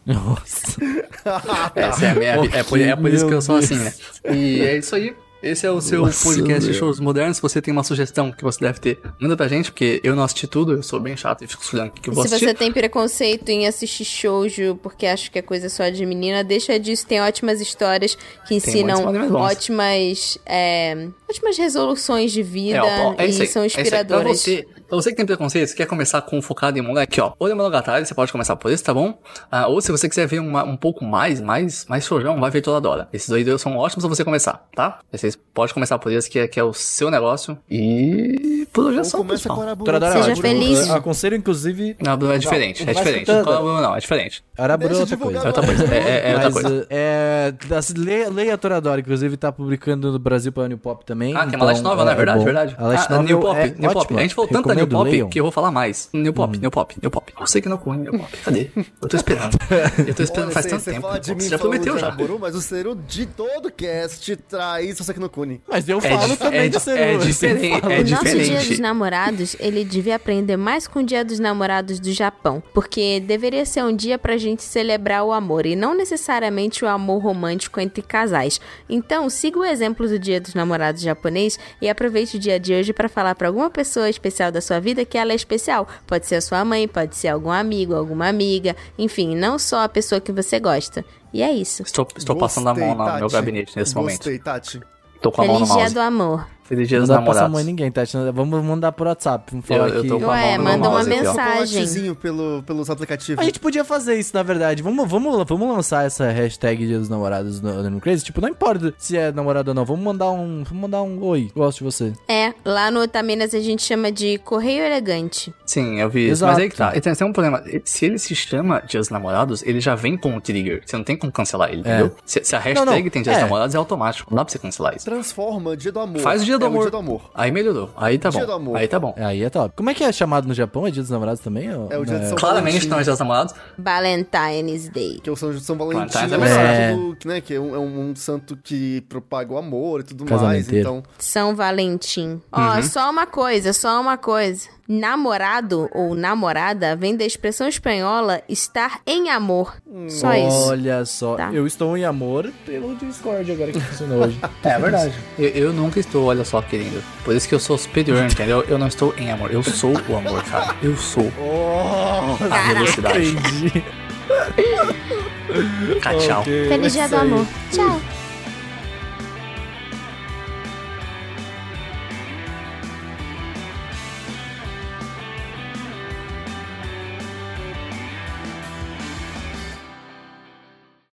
Nossa. Essa é a minha vida. É por, é por isso que eu sou assim, né? E é isso aí. Esse é o seu Nossa, podcast de meu. shows modernos. Se você tem uma sugestão que você deve ter, manda pra gente, porque eu não assisti tudo, eu sou bem chato e fico escolhendo o que eu vou Se assistir. você tem preconceito em assistir shoujo porque acha que é coisa só de menina, deixa disso. Tem ótimas histórias que ensinam ótimas, é, ótimas resoluções de vida É, ó, é e aí, são é isso aí. Pra inspiradoras. você Pra você que tem preconceito, quer começar com focado em moleque, ó. Ore Monogatari, você pode começar por esse, tá bom? Ah, ou se você quiser ver uma- um pouco mais, mais, mais shojão, vai ver Toradora. Esses dois são ótimos pra você começar, tá? Vocês podem começar por esse, que é, que é o seu negócio. E... Por hoje é só, começa pessoal. Toradora é Seja ótimo. feliz. Eu Aconselho, inclusive. Não, Bruno, é diferente, Não, é diferente. Não, é diferente. Araburu é outra coisa. É outra coisa, é, é- é outra coisa. é, das- leia, leia a Toradora, inclusive tá publicando no Brasil pra New Pop também. Ah, tem então, uma light novel, né? Verdade, verdade. A light ah, novel New Pop, é New Pop. A gente falou tanto da New Pop leiam. que eu vou falar mais. New Pop, New Pop, New Pop. Eu sei que não corre New Pop. Cadê? Eu tô esperando. Eu tô esperando Olha, faz tanto tempo. fala de mim Você já prometeu já. Araburu, mas o Seru de todo cast traz Soseki no Kuni. Mas eu É falo também é de di- ser é diferente, é o nosso diferente. Dia dos Namorados, ele devia aprender mais com o Dia dos Namorados do Japão, porque deveria ser um dia pra gente celebrar o amor e não necessariamente o amor romântico entre casais. Então, siga o exemplo do Dia dos Namorados japonês e aproveite o dia de hoje pra falar pra alguma pessoa especial da sua vida que ela é especial. Pode ser a sua mãe, pode ser algum amigo, alguma amiga, enfim, não só a pessoa que você gosta. E é isso. Estou, estou passando a mão no Gostei, meu Tati. gabinete nesse momento. Gostei, Tati. Tô com a mão no Dia mouse. do Amor. Feliz dia Não dos dá pra passar a mão namorados. em ninguém, Tati. Vamos mandar por WhatsApp. Vamos falar Eu- eu aqui. tô com a Ué, manda uma mensagem. Chocolatezinho pelo, pelos aplicativos. A gente podia fazer isso, na verdade. Vamos, vamos, vamos lançar essa hashtag Dia dos Namorados no, no Crazy. Tipo, não importa se é namorado ou não. Vamos mandar um. Vamos mandar um oi. Gosto de você. É, lá no Otaminas a gente chama de Correio Elegante. Sim, eu vi isso. Exato. Mas aí que tá. Tem, um problema. Se ele se chama Dia dos Namorados, ele já vem com o trigger. Você não tem como cancelar ele, entendeu? Se, se a hashtag Não, não. tem Dia dos É. Namorados, é automático. Não dá pra você cancelar isso. Transforma Dia do Amor. Faz o dia do é amor. O dia do Amor. Aí melhorou. Aí tá Dia bom. do amor. Aí tá bom. Aí é top. Como é que é chamado no Japão? É Dia dos Namorados também? ou- É o dia de não São Claramente Valentim. não é Dia dos Namorados. Valentine's Day. Que é o São, São Valentim, Valentine's é um é santo, que, né, que é um, é um santo que propaga o amor e tudo mais. Então, São Valentim. Ó, Uhum. só uma coisa, só uma coisa. Namorado ou namorada vem da expressão espanhola estar em amor. Só isso. Olha só, Tá. eu estou em amor pelo Discord agora que funcionou hoje. É verdade. Eu, eu nunca estou, olha só, querido. Por isso que eu sou superior, entendeu? Eu não estou em amor. Eu sou o amor, cara. Eu sou a velocidade. Entendi. Tchau. Ok, Feliz é dia do amor. Tchau.